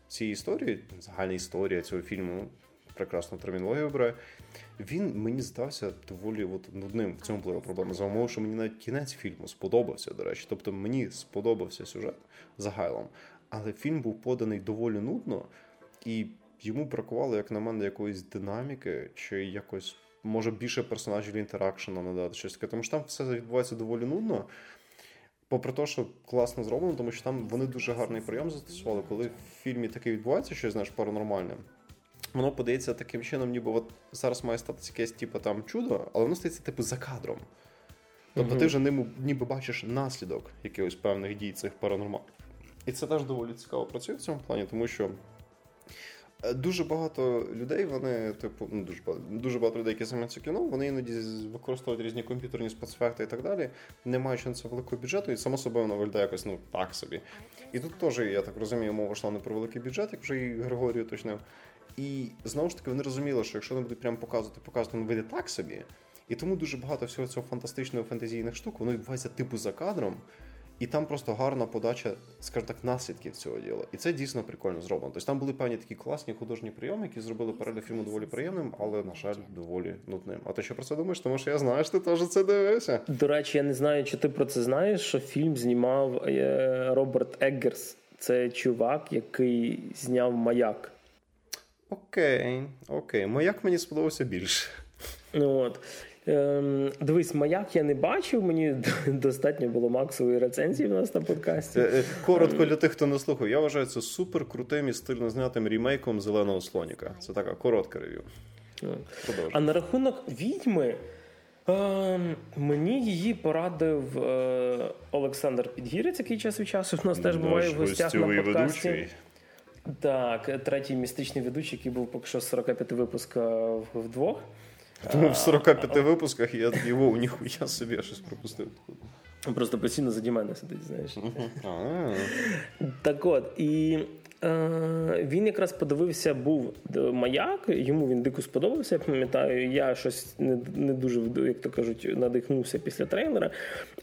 цієї історії, загальна історія цього фільму, прекрасну термінологію обирає, він мені здався доволі от, нудним. В цьому була проблема. За умови, що мені навіть кінець фільму сподобався, до речі. Тобто мені сподобався сюжет загайлом, але фільм був поданий доволі нудно, і йому бракувало, як на мене, якоїсь динаміки чи якось може більше персонажів інтеракшена надати щось таке. Тому що там все відбувається доволі нудно. Попри те, що класно зроблено, тому що там вони дуже гарний прийом застосували, коли в фільмі таке відбувається, щось знаєш, паранормальне. Воно подається таким чином, ніби от зараз має статися якесь типу, там чудо, але воно стається типу за кадром. Тобто uh-huh. ти вже ним, ніби бачиш наслідок якихось певних дій цих паранормальних. І це теж доволі цікаво працює в цьому плані, тому що дуже багато людей, вони, типу, ну дуже багато, дуже багато людей, які займаються кіно, вони іноді використовують різні комп'ютерні спецефекти і так далі, не маючи на це великого бюджету, і само собою воно виглядає якось ну так собі. І тут теж, я так розумію, мова йшла не про великий бюджет, як вже і Григорій уточнив. І знову ж таки вони розуміли, що якщо вони будуть прямо показувати, показувати, воно вийде так собі. І тому дуже багато всього цього фантастичного фантазійних штук, воно відбувається типу за кадром. І там просто гарна подача, скажімо так, наслідків цього діла. І це дійсно прикольно зроблено. Тобто там були певні такі класні художні прийоми, які зробили перегляд фільму доволі приємним, але, на жаль, доволі нудним. А ти що про це думаєш? Тому що я знаю, що ти теж це дивився. До речі, я не знаю, чи ти про це знаєш, що фільм знімав е, Роберт Еггерс. Це чувак, який зняв маяк. Окей, окей. Маяк мені сподобався більше. Ну от. Ем, Дивись, маяк я не бачив. Мені достатньо було максової рецензії в нас на подкасті. Е, е, коротко для тих, хто не слухав. Я вважаю це супер крутим і стильно знятим рімейком зеленого слоніка. Це така коротка рев'ю. А на рахунок відьми. Е, мені її порадив е, Олександр Підгірець, який час від часу в нас теж буває в гостях на подкасті. Ведучий. Так, третій містичний ведучий, який був поки що 45 випуска вдвох. Тому в 45 випусках я його ніхуя собі я щось пропустив. Просто постійно заді мене сидить, знаєш. Так от, і е, він якраз подивився, був маяк, йому він дико сподобався, я пам'ятаю, я щось не не дуже, як то кажуть, надихнувся після трейлера.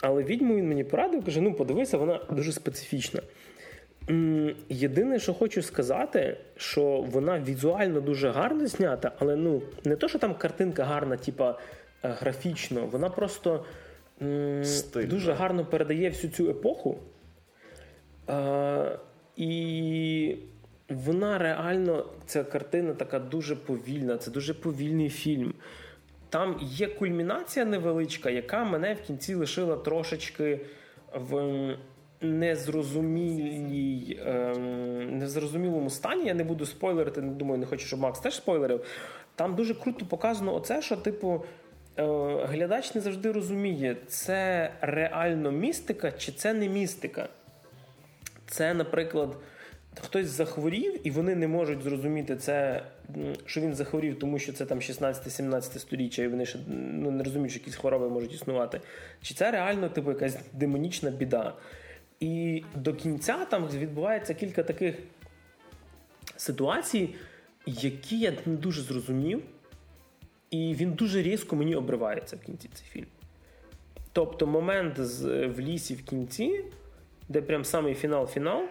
Але відьму він мені порадив, каже: ну подивися, вона дуже специфічна. Єдине, що хочу сказати, що вона візуально дуже гарно знята, але ну не то, що там картинка гарна, типа е, графічно, вона просто м- дуже гарно передає всю цю епоху. А, І вона реально, ця картина така дуже повільна, це дуже повільний фільм. там є кульмінація невеличка, яка мене в кінці лишила трошечки в незрозумілій, ем, незрозумілому стані. Я не буду спойлерити, не думаю, не хочу, щоб Макс теж спойлерив. Там дуже круто показано оце, що, типу, е, глядач не завжди розуміє, це реально містика чи це не містика. Це, наприклад, хтось захворів, і вони не можуть зрозуміти це, що він захворів, тому що це там 16-17 сторіччя, і вони ще ну, не розуміють, що якісь хвороби можуть існувати. Чи це реально типу, якась демонічна біда? І до кінця там відбувається кілька таких ситуацій, які я не дуже зрозумів, і він дуже різко мені обривається в кінці цей фільм. Тобто момент з, в лісі в кінці, де прям самий фінал-фінал,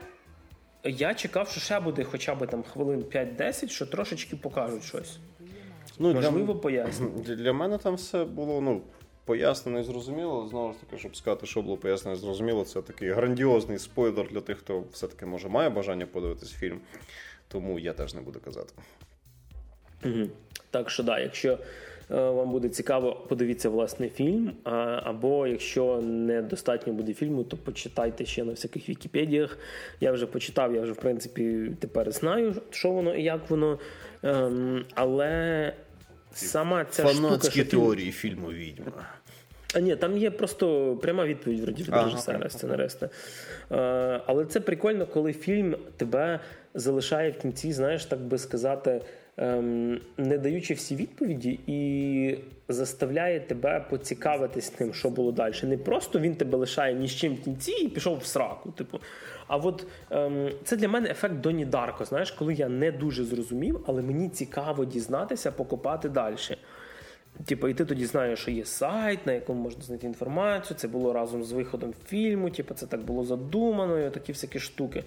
я чекав, що ще буде хоча б там хвилин 5-10, що трошечки покажуть щось. Ну, Можливо, для, пояснюють. Для мене там все було ну, пояснено і зрозуміло. Знову ж таки, щоб сказати, що було пояснено і зрозуміло, це такий грандіозний спойлер для тих, хто все-таки може має бажання подивитись фільм. Тому я теж не буду казати. Так що да, якщо е, вам буде цікаво, подивіться власне фільм. Або якщо недостатньо буде фільму, то почитайте ще на всяких Вікіпедіях. Я вже почитав, я вже в принципі тепер знаю, що воно і як воно. Ем, але сама ця Фанатські штука, теорії фільму відьма. А ні, там є просто пряма відповідь вроді від режисера, сценариста. Але це прикольно, коли фільм тебе залишає в кінці, знаєш, так би сказати, не даючи всі відповіді, і заставляє тебе поцікавитись тим, що було далі. Не просто він тебе лишає ні з чим в кінці і пішов в сраку. Типу. А от ем, це для мене ефект Доні Дарко, знаєш, коли я не дуже зрозумів, але мені цікаво дізнатися, покопати далі. Типу, і ти тоді знаєш, що є сайт, на якому можна знайти інформацію. Це було разом з виходом фільму, типу, це так було задумано, і такі всякі штуки.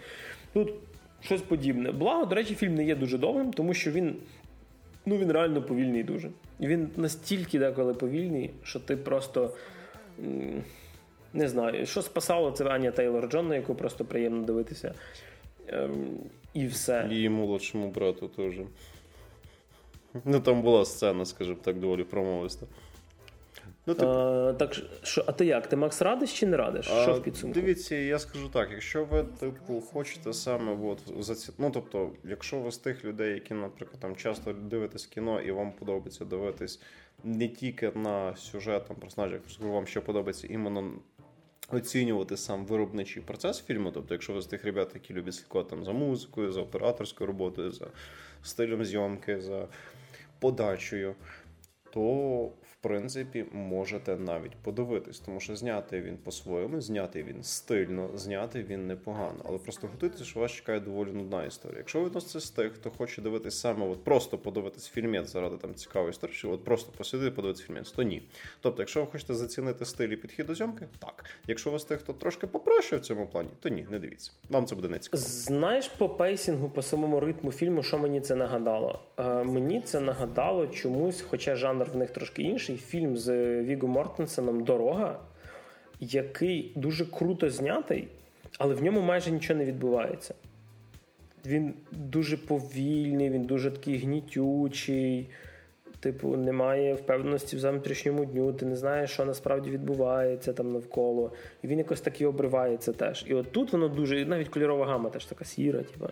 Тут щось подібне. Благо, до речі, фільм не є дуже довгим, тому що він ну, він реально повільний дуже. Він настільки деколи повільний, що ти просто. Не знаю, що спасало, це Аня Тейлор Джон, на яку просто приємно дивитися. Ем, І все. І молодшому брату теж. Ну, там була сцена, скажімо так, доволі промовиста. Ну, тип... а, так, що, а ти як? Ти Макс радиш чи не радиш? А, що в підсумку? Дивіться, я скажу так: якщо ви, типу, хочете саме от, заці... ну, тобто, якщо ви з тих людей, які, наприклад, там часто дивитесь кіно, і вам подобається дивитись не тільки на сюжет, там, персонажів, вам що подобається іменно. Оцінювати сам виробничий процес фільму, тобто, якщо ви з тих ребят, які люблять слідкувати там за музикою, за операторською роботою, за стилем зйомки, за подачею, то принципі, можете навіть подивитись, тому що знятий він по-своєму, знятий він стильно, знятий він непогано. Але просто готуйтеся, що вас чекає доволі нудна історія. Якщо ви з тих, хто хоче дивитись саме, от просто подивитись фільмець заради там цікавої історії, чи от просто посидити, подивитися фільмець, то ні. Тобто, якщо ви хочете зацінити стиль і підхід до зйомки, так. Якщо ви з тих, хто трошки попроще в цьому плані, то ні, не дивіться. Вам це буде не цікаво. Знаєш, по pacing у, по самому ритму фільму, що мені це нагадало? Е, мені це нагадало чомусь, хоча жанр в них трошки інший. Фільм з Віго Мортенсеном Дорога, який дуже круто знятий, але в ньому майже нічого не відбувається. Він дуже повільний, він дуже такий гнітючий. Типу, немає впевненості в завтрашньому дню, ти не знаєш, що насправді відбувається там навколо. І він якось так і обривається теж. І от тут воно дуже, навіть кольорова гама теж така сіра. Типу.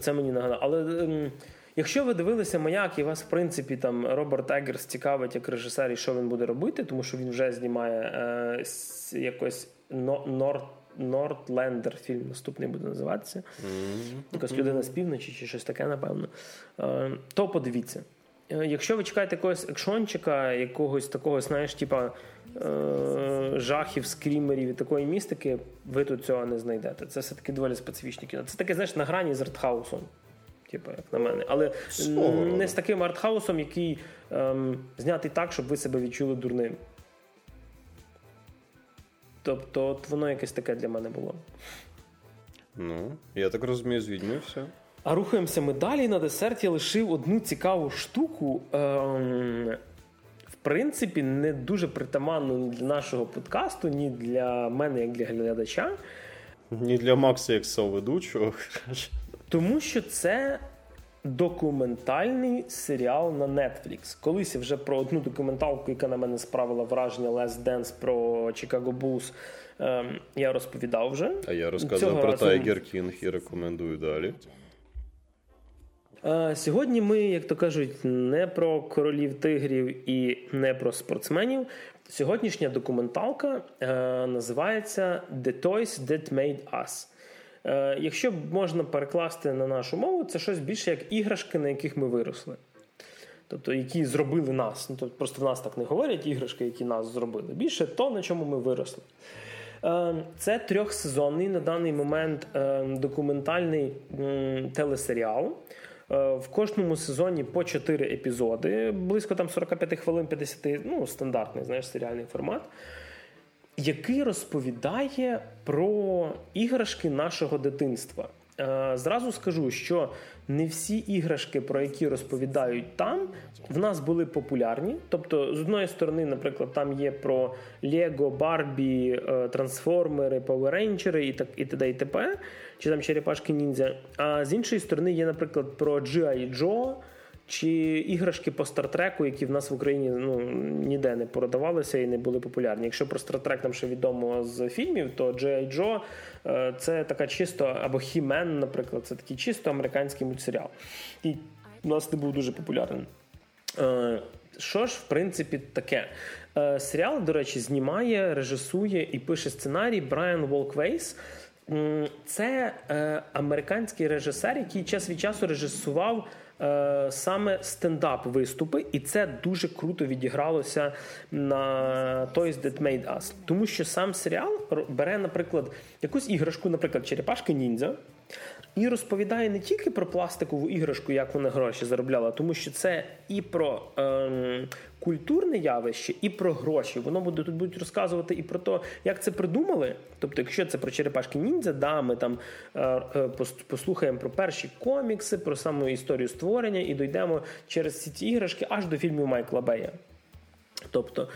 Це мені нагадало. Але ем, Якщо ви дивилися маяк, і вас, в принципі, там Роберт Еггерс цікавить як режисер, і що він буде робити, тому що він вже знімає е, якось Норд. Нордлендер фільм наступний буде називатися. Mm-hmm. Якась людина з півночі чи щось таке, напевно. Е, то подивіться. Е, якщо ви чекаєте якогось екшончика, якогось такого, знаєш, типа е, жахів, скрімерів і такої містики, ви тут цього не знайдете. Це все-таки доволі специфічне кіно. Це таке, знаєш, на грані з артхаусом типу, як на мене. Але Свого. не з таким артхаусом, який ем, знятий так, щоб ви себе відчули дурним. Тобто, от воно якесь таке для мене було. Ну, я так розумію, з відьми все. А рухаємося ми далі. На десерт я лишив одну цікаву штуку. Ем, в принципі, не дуже притаманну ні для нашого подкасту, ні для мене, як для глядача. Ні для Макса, як соведучого. Тому що це документальний серіал на Netflix. Колись вже про одну документалку, яка на мене справила враження Last Dance про Chicago Bulls, ем, я розповідав вже. А я розказав про Tiger King і рекомендую далі. Сьогодні ми, як то кажуть, не про королів тигрів і не про спортсменів. Сьогоднішня документалка е, називається The Toys That Made Us. Е, якщо можна перекласти на нашу мову, це щось більше як іграшки, на яких ми виросли. Тобто, які зробили нас. Ну, тобто, Просто в нас так не говорять іграшки, які нас зробили. Більше то, на чому ми виросли. Е, це трьохсезонний на даний момент документальний телесеріал. Е, в кожному сезоні по 4 епізоди, близько там 45 хвилин, 50, ну, стандартний знаєш, серіальний формат, який розповідає про іграшки нашого дитинства. Е, зразу скажу, що не всі іграшки, про які розповідають там, в нас були популярні. Тобто, з одної сторони, наприклад, там є про Лего, Барбі, е, Трансформери, Пауеренджери і так і т.д. і т.п чи там черепашки ніндзя. А з іншої сторони є, наприклад, про G.I. Joe, чи іграшки по стартреку, які в нас в Україні ну, ніде не продавалися і не були популярні. Якщо про стартрек нам ще відомо з фільмів, то G.I. Joe е, це така чисто, або He-Man, наприклад, це такий чисто американський мультсеріал. І в нас не був дуже популярним. Е, що ж, в принципі, таке? Е, серіал, до речі, знімає, режисує і пише сценарій Брайан Волквейс. Це американський режисер, який час від часу режисував саме стендап-виступи, і це дуже круто відігралося на Toys That Made Us. Тому що сам серіал бере, наприклад, якусь іграшку, наприклад, черепашки ніндзя. І розповідає не тільки про пластикову іграшку, як вона гроші заробляла, тому що це і про ем, культурне явище, і про гроші. Воно буде тут будуть розказувати і про те, як це придумали. Тобто, якщо це про черепашки ніндзя, да, ми там е, е, послухаємо про перші комікси, про саму історію створення і дійдемо через ці іграшки аж до фільмів Майкла Бея. Тобто.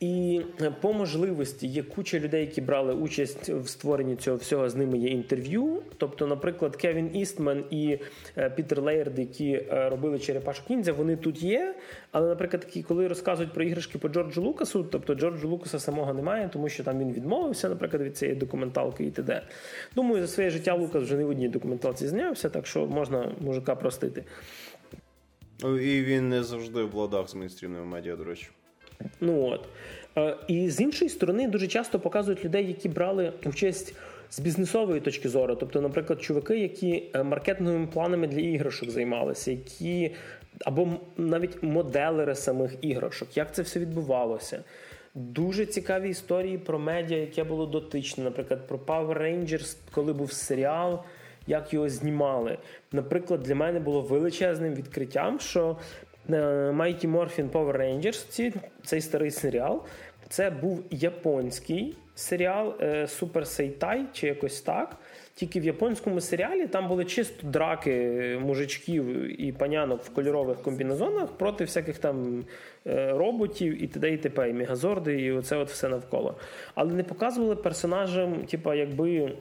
І е, по можливості є куча людей, які брали участь в створенні цього всього. З ними є інтерв'ю. Тобто, наприклад, Кевін Істман і е, Пітер Лейерд, які е, робили черепашок ніндзя, вони тут є. Але, наприклад, коли розказують про іграшки по Джорджу Лукасу, тобто Джорджу Лукаса самого немає, тому що там він відмовився, наприклад, від цієї документалки і т.д. Думаю, за своє життя Лукас вже не в одній документалці знявся, так що можна мужика простити. І він не завжди в з мейнстрімними медіа, до речі. Ну от. Е, і з іншої сторони, дуже часто показують людей, які брали участь з бізнесової точки зору. Тобто, наприклад, чуваки, які е, маркетинговими планами для іграшок займалися, які або навіть моделери самих іграшок, як це все відбувалося. Дуже цікаві історії про медіа, яке було дотичне. Наприклад, про Power Rangers, коли був серіал, як його знімали. Наприклад, для мене було величезним відкриттям, що Е, Mighty Morphin Power Rangers, цей старий серіал. Це був японський серіал е, Super Seitai, чи якось так. Тільки в японському серіалі там були чисто драки мужичків і панянок в кольорових комбінезонах проти всяких там е, роботів і т.д. і т.п. і мегазорди, і оце от все навколо. Але не показували персонажам, типа, якби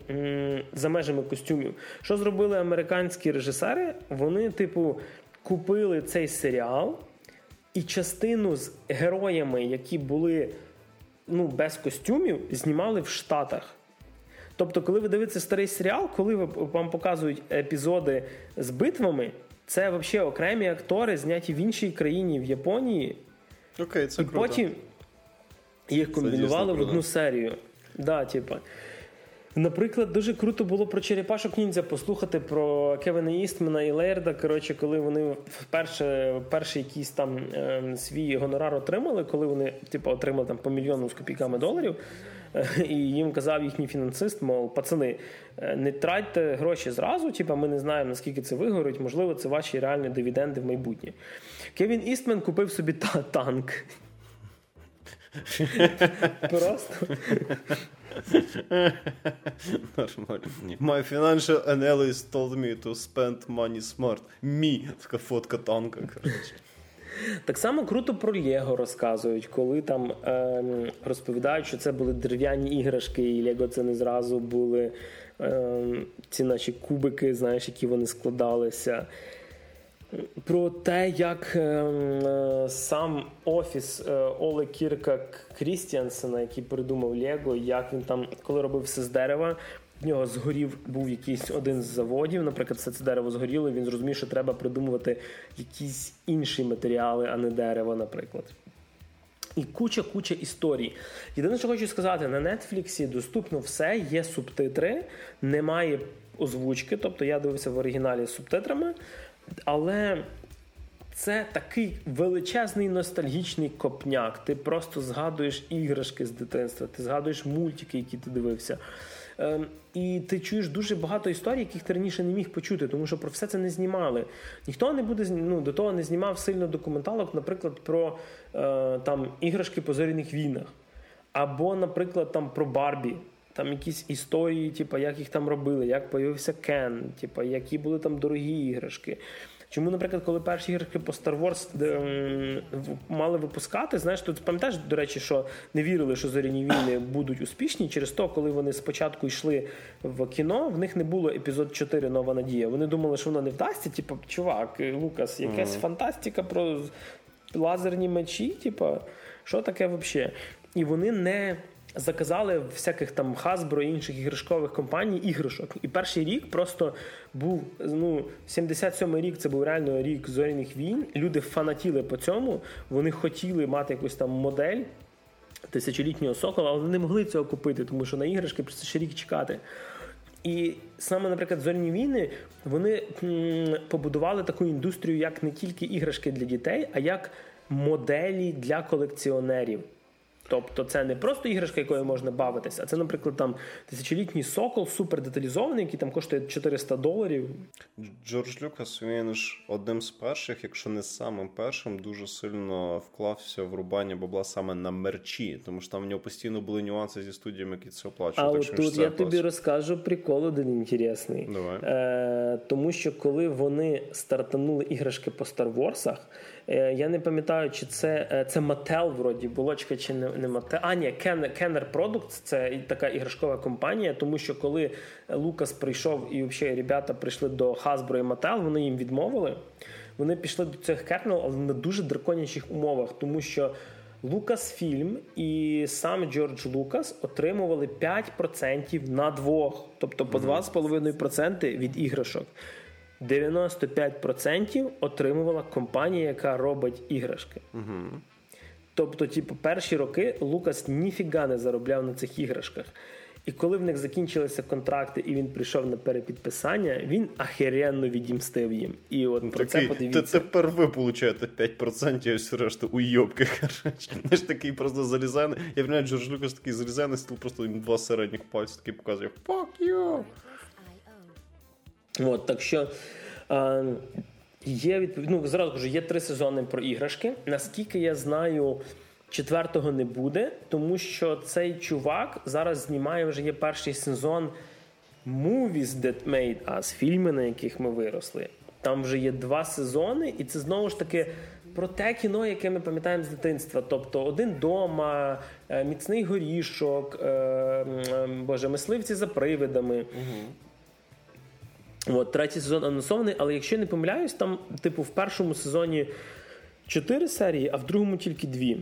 за межами костюмів. Що зробили американські режисери? Вони, типу, купили цей серіал, і частину з героями, які були ну, без костюмів, знімали в Штатах. Тобто, коли ви дивитеся старий серіал, коли вам показують епізоди з битвами, це взагалі окремі актори, зняті в іншій країні в Японії. Окей, це І круто. потім їх комбінували в одну серію. Да, типа. Наприклад, дуже круто було про черепашок ніндзя послухати про Кевіна Істмена і Лейерда. Коротше, коли вони вперше перший якийсь там е, свій гонорар отримали, коли вони типу, отримали там по мільйону з копійками доларів. Е, і їм казав їхній фінансист, мов пацани, е, не тратьте гроші зразу, типу, ми не знаємо, наскільки це вигорить, можливо, це ваші реальні дивіденди в майбутнє. Кевін Істмен купив собі та танк. Просто Нормально. My financial analyst told me to spend money smart. Me. Така фотка танка. коротше. Так само круто про Лего розказують, коли там е, розповідають, що це були дерев'яні іграшки, і Лего це не зразу були е, ці наші кубики, знаєш, які вони складалися. Про те, як е, е, сам офіс е, Оле Кірка Крістіансена, який придумав Лего, як він там, коли робив все з дерева, в нього згорів був якийсь один з заводів. Наприклад, все це дерево згоріло. і Він зрозумів, що треба придумувати якісь інші матеріали, а не дерево, наприклад. І куча-куча історій. Єдине, що хочу сказати, на Нетфліксі доступно все, є субтитри, немає озвучки, тобто я дивився в оригіналі з субтитрами, але це такий величезний ностальгічний копняк. Ти просто згадуєш іграшки з дитинства, ти згадуєш мультики, які ти дивився. Ем, і ти чуєш дуже багато історій, яких ти раніше не міг почути, тому що про все це не знімали. Ніхто не буде ну, до того не знімав сильно документалок, наприклад, про е, там іграшки по зоряних війнах. Або, наприклад, там про Барбі. Там якісь історії, типу, як їх там робили, як появився Кен, типу, які були там дорогі іграшки. Чому, наприклад, коли перші іграшки по Star Wars ем, мали випускати, знаєш, тут пам'ятаєш, до речі, що не вірили, що зоряні війни будуть успішні. Через то, коли вони спочатку йшли в кіно, в них не було епізод 4 Нова Надія. Вони думали, що воно не вдасться. Типу, чувак, Лукас, якась mm-hmm. фантастика про лазерні мечі, типу, що таке взагалі? І вони не заказали всяких там Hasbro і інших іграшкових компаній іграшок. І перший рік просто був ну 77-й рік. Це був реально рік зоряних війн. Люди фанатіли по цьому. Вони хотіли мати якусь там модель. Тисячолітнього сокола, але вони не могли цього купити, тому що на іграшки просто ще рік чекати. І саме, наприклад, зоряні війни вони побудували таку індустрію, як не тільки іграшки для дітей, а як моделі для колекціонерів. Тобто це не просто іграшка, якою можна бавитися, а це, наприклад, там тисячолітній сокол, супер деталізований, який там коштує 400 доларів. Джордж Люкас він ж одним з перших, якщо не самим першим, дуже сильно вклався в рубання бабла саме на мерчі, тому що там в нього постійно були нюанси зі студіями, які це оплачували. А так, тут я тобі розкажу прикол один інтересний. Давай. Е, Тому що коли вони стартанули іграшки по Star Wars, Е, я не пам'ятаю, чи це е, це Mattel вроді булочка, чи не не Mattel. А, ні, Kenner Products, це така іграшкова компанія, тому що коли Лукас прийшов і взагалі ребята прийшли до Hasbro і Mattel, вони їм відмовили. Вони пішли до цих кернел, але на дуже драконячих умовах, тому що. Лукасфільм і сам Джордж Лукас отримували 5% на двох, тобто по 2,5% від іграшок. 95% отримувала компанія, яка робить іграшки. Угу. Тобто, типу, перші роки Лукас ніфіга не заробляв на цих іграшках. І коли в них закінчилися контракти, і він прийшов на перепідписання, він ахеренно відімстив їм. І от про Такий, це подивіться. Тепер ви получаєте 5%, і все решта уйобки. Знаєш, такий просто залізаний. Я вважаю, Джордж Лукас такий залізаний, стіл просто їм два середніх пальці такий показує Fuck you! От, Так що е, є відповідь. Ну, зразу кажу, є три сезони про іграшки. Наскільки я знаю, четвертого не буде, тому що цей чувак зараз знімає вже є перший сезон Movies That Made Us, фільми, на яких ми виросли. Там вже є два сезони, і це знову ж таки. Про те кіно, яке ми пам'ятаємо з дитинства, тобто один дома, міцний горішок, е, боже, мисливці за привидами. Угу. От, Третій сезон анонсований, але якщо не помиляюсь, там, типу, в першому сезоні чотири серії, а в другому тільки дві.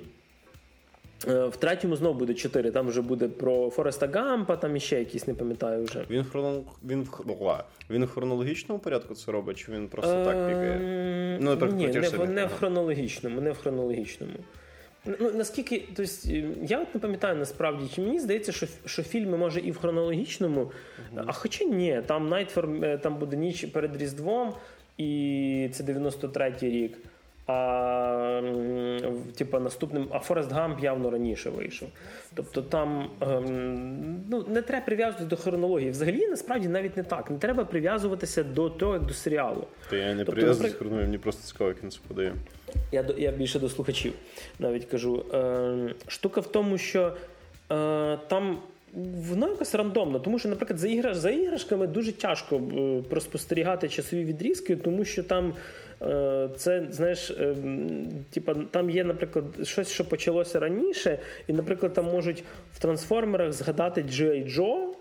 Е, в третьому знову буде чотири. Там вже буде про Фореста Гампа, там іще якісь, не пам'ятаю вже. Він хронол... він в він в хронологічному порядку це робить, чи він просто так пікає? Ем, ну, Ні, не, не в хронологічному, не в хронологічному. Ну, Наскільки, тобто, я от не пам'ятаю насправді, чи мені здається, що що фільми може і в хронологічному, uh-huh. а хоча ні, там Nightmare, там буде ніч перед Різдвом, і це 93-й рік. А типу, наступним, а Форест Гамп явно раніше вийшов. Тобто там ем, ну, не треба прив'язуватися до хронології. Взагалі, насправді навіть не так. Не треба прив'язуватися до того, як до серіалу. Та я не тобто, прив'язуюсь до хронології, мені просто цікаво, як він це подає. Я я більше до слухачів навіть кажу. Е, Штука в тому, що е, там воно якось рандомно, тому що, наприклад, за іграш, за іграшками дуже тяжко е, проспостерігати часові відрізки, тому що там. Е, це знаєш, е, типа там є, наприклад, щось, що почалося раніше, і, наприклад, там можуть в трансформерах згадати Джей Джо,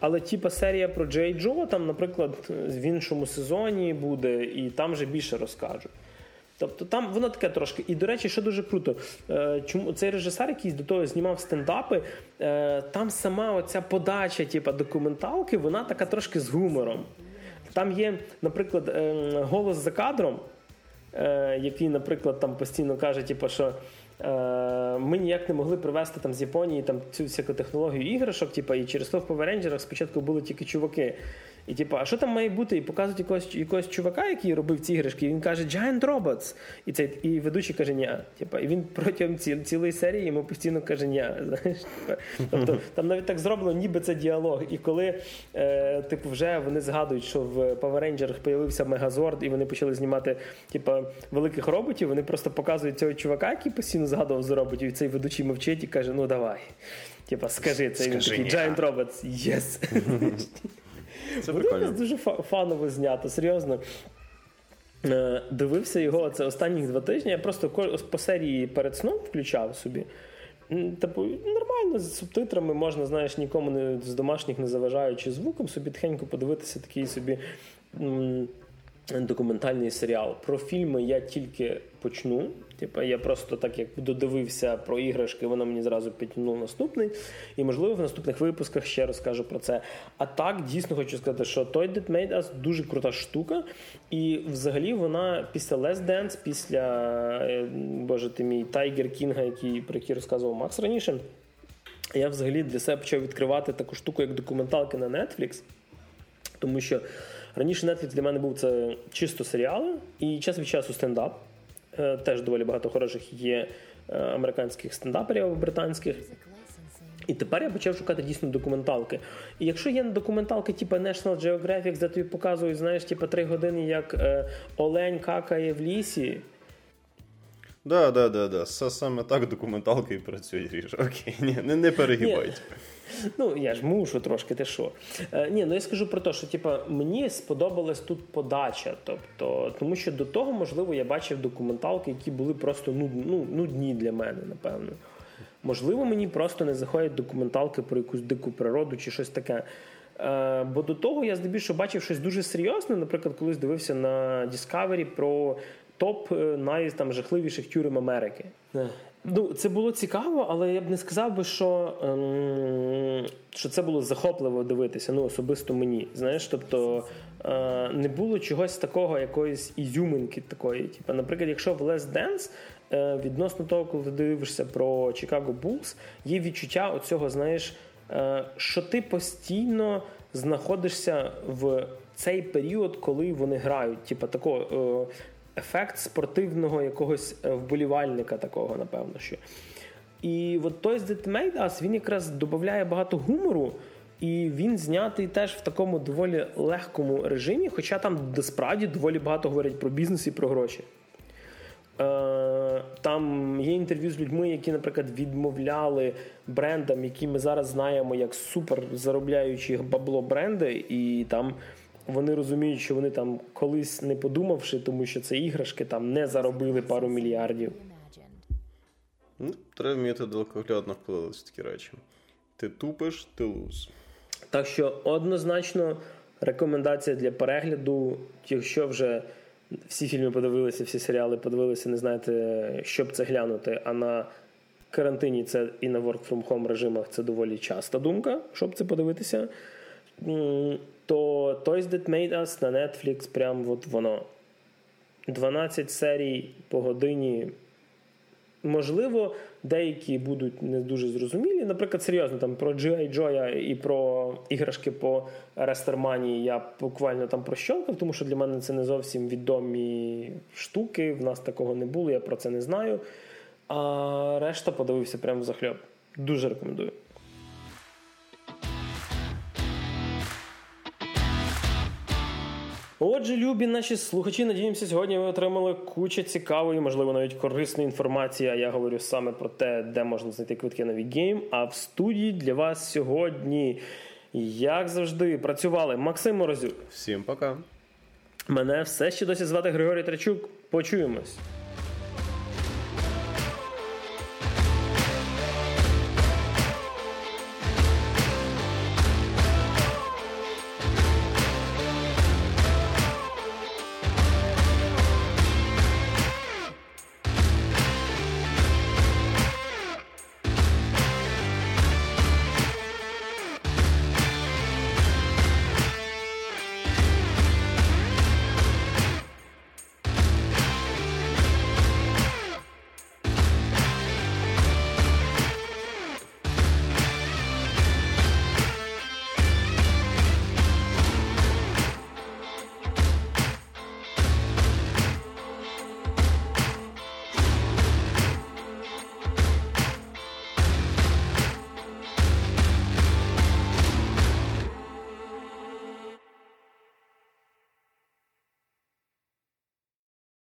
Але типа серія про Джей Джо, там, наприклад, в іншому сезоні буде, і там вже більше розкажуть. Тобто там воно таке трошки. І, до речі, що дуже круто, е, чому цей режисер, який до того знімав стендапи, е, там сама оця подача, типу, документалки, вона така трошки з гумором. Там є, наприклад, е, голос за кадром, який, наприклад, там постійно каже, типу, що. Ми ніяк не могли привезти там з Японії там цю всяку технологію іграшок, типу, і через то в Power Rangers спочатку були тільки чуваки. І типу, а що там має бути? І показують якогось якогось чувака, який робив ці іграшки, і він каже Giant Robots. І цей і ведучий каже, ні. Типу, і він протягом ці, цілої серії йому постійно каже, ні. Знаєш, Тобто там навіть так зроблено, ніби це діалог. І коли е, типу, вже вони згадують, що в Power Rangers появився Мегазорд, і вони почали знімати типу, великих роботів, вони просто показують цього чувака, який постійно згадував за роботів, і цей ведучий мовчить і каже: Ну давай. Типа, скажи це. він такий Giant Robots, yes. Це Воно дуже фаново знято, серйозно. Е, дивився його це останні два тижні. Я просто по серії перед сном включав собі. Типу, нормально, з субтитрами можна, знаєш, нікому не з домашніх не заважаючи звуком, собі тихенько подивитися такий собі документальний серіал. Про фільми я тільки почну. Типу, я просто так як додивився про іграшки, воно мені зразу підтягнуло наступний. І, можливо, в наступних випусках ще розкажу про це. А так, дійсно хочу сказати, що Toys That Made Us дуже крута штука. І взагалі вона після Last Dance, після е, Боже ти мій Тайгер Кінга, який, про який розказував Макс раніше. Я взагалі для себе почав відкривати таку штуку, як документалки на Netflix. Тому що раніше Netflix для мене був це чисто серіали і час від часу стендап. Е, теж доволі багато хороших є е, американських стендаперів або британських. І тепер я почав шукати дійсно документалки. І якщо є документалки, типу National Geographic, де тобі показують, знаєш, типу три години, як е, Олень какає в лісі. Да, да, да, да. Саме так документалки і працюють. Окей, ні, не, не перегибайте. Ну, я ж мушу трошки, ти що. Е, Ні, ну я скажу про те, що типу, мені сподобалась тут подача. Тобто, Тому що до того, можливо, я бачив документалки, які були просто ну, ну, нудні для мене, напевно. Можливо, мені просто не заходять документалки про якусь дику природу чи щось таке. Е, Бо до того я здебільшого бачив щось дуже серйозне. Наприклад, колись дивився на Discovery про топ е, найжахливіших тюрем Америки. Ну, це було цікаво, але я б не сказав би, що ем, що це було захопливо дивитися. Ну, особисто мені. Знаєш, тобто е, не було чогось такого, якоїсь ізюминки такої. Типу, наприклад, якщо в Less Dance, е, відносно того, коли ти дивишся про Chicago Bulls, є відчуття оцього, знаєш, е, що ти постійно знаходишся в цей період, коли вони грають. Типу, такого. Е, ефект спортивного якогось е, вболівальника такого, напевно. що. І от той з Made Us, він якраз додає багато гумору, і він знятий теж в такому доволі легкому режимі, хоча там справді доволі багато говорять про бізнес і про гроші. Е, там є інтерв'ю з людьми, які, наприклад, відмовляли брендам, які ми зараз знаємо як супер заробляючі бабло бренди, і там вони розуміють, що вони там колись не подумавши, тому що це іграшки там не заробили пару мільярдів. Ну, Треба вміти далекоглядно впливати такі речі. Ти тупиш, ти луз. Так що однозначно рекомендація для перегляду, якщо вже всі фільми подивилися, всі серіали подивилися, не знаєте, щоб це глянути. А на карантині це і на work from home режимах це доволі часта думка, щоб це подивитися то Toys That Made Us на Netflix прям от воно. 12 серій по годині. Можливо, деякі будуть не дуже зрозумілі. Наприклад, серйозно, там про G.I. Joe і про іграшки по Рестерманії я буквально там прощолкав, тому що для мене це не зовсім відомі штуки. В нас такого не було, я про це не знаю. А решта подивився прямо захльоб. Дуже рекомендую. Отже, любі наші слухачі, надіємося, сьогодні ви отримали кучу цікавої, можливо, навіть корисної інформації. А я говорю саме про те, де можна знайти квитки на Вігейм. А в студії для вас сьогодні, як завжди, працювали Максим Морозюк. Всім пока. Мене все ще досі звати Григорій Трачук. Почуємось.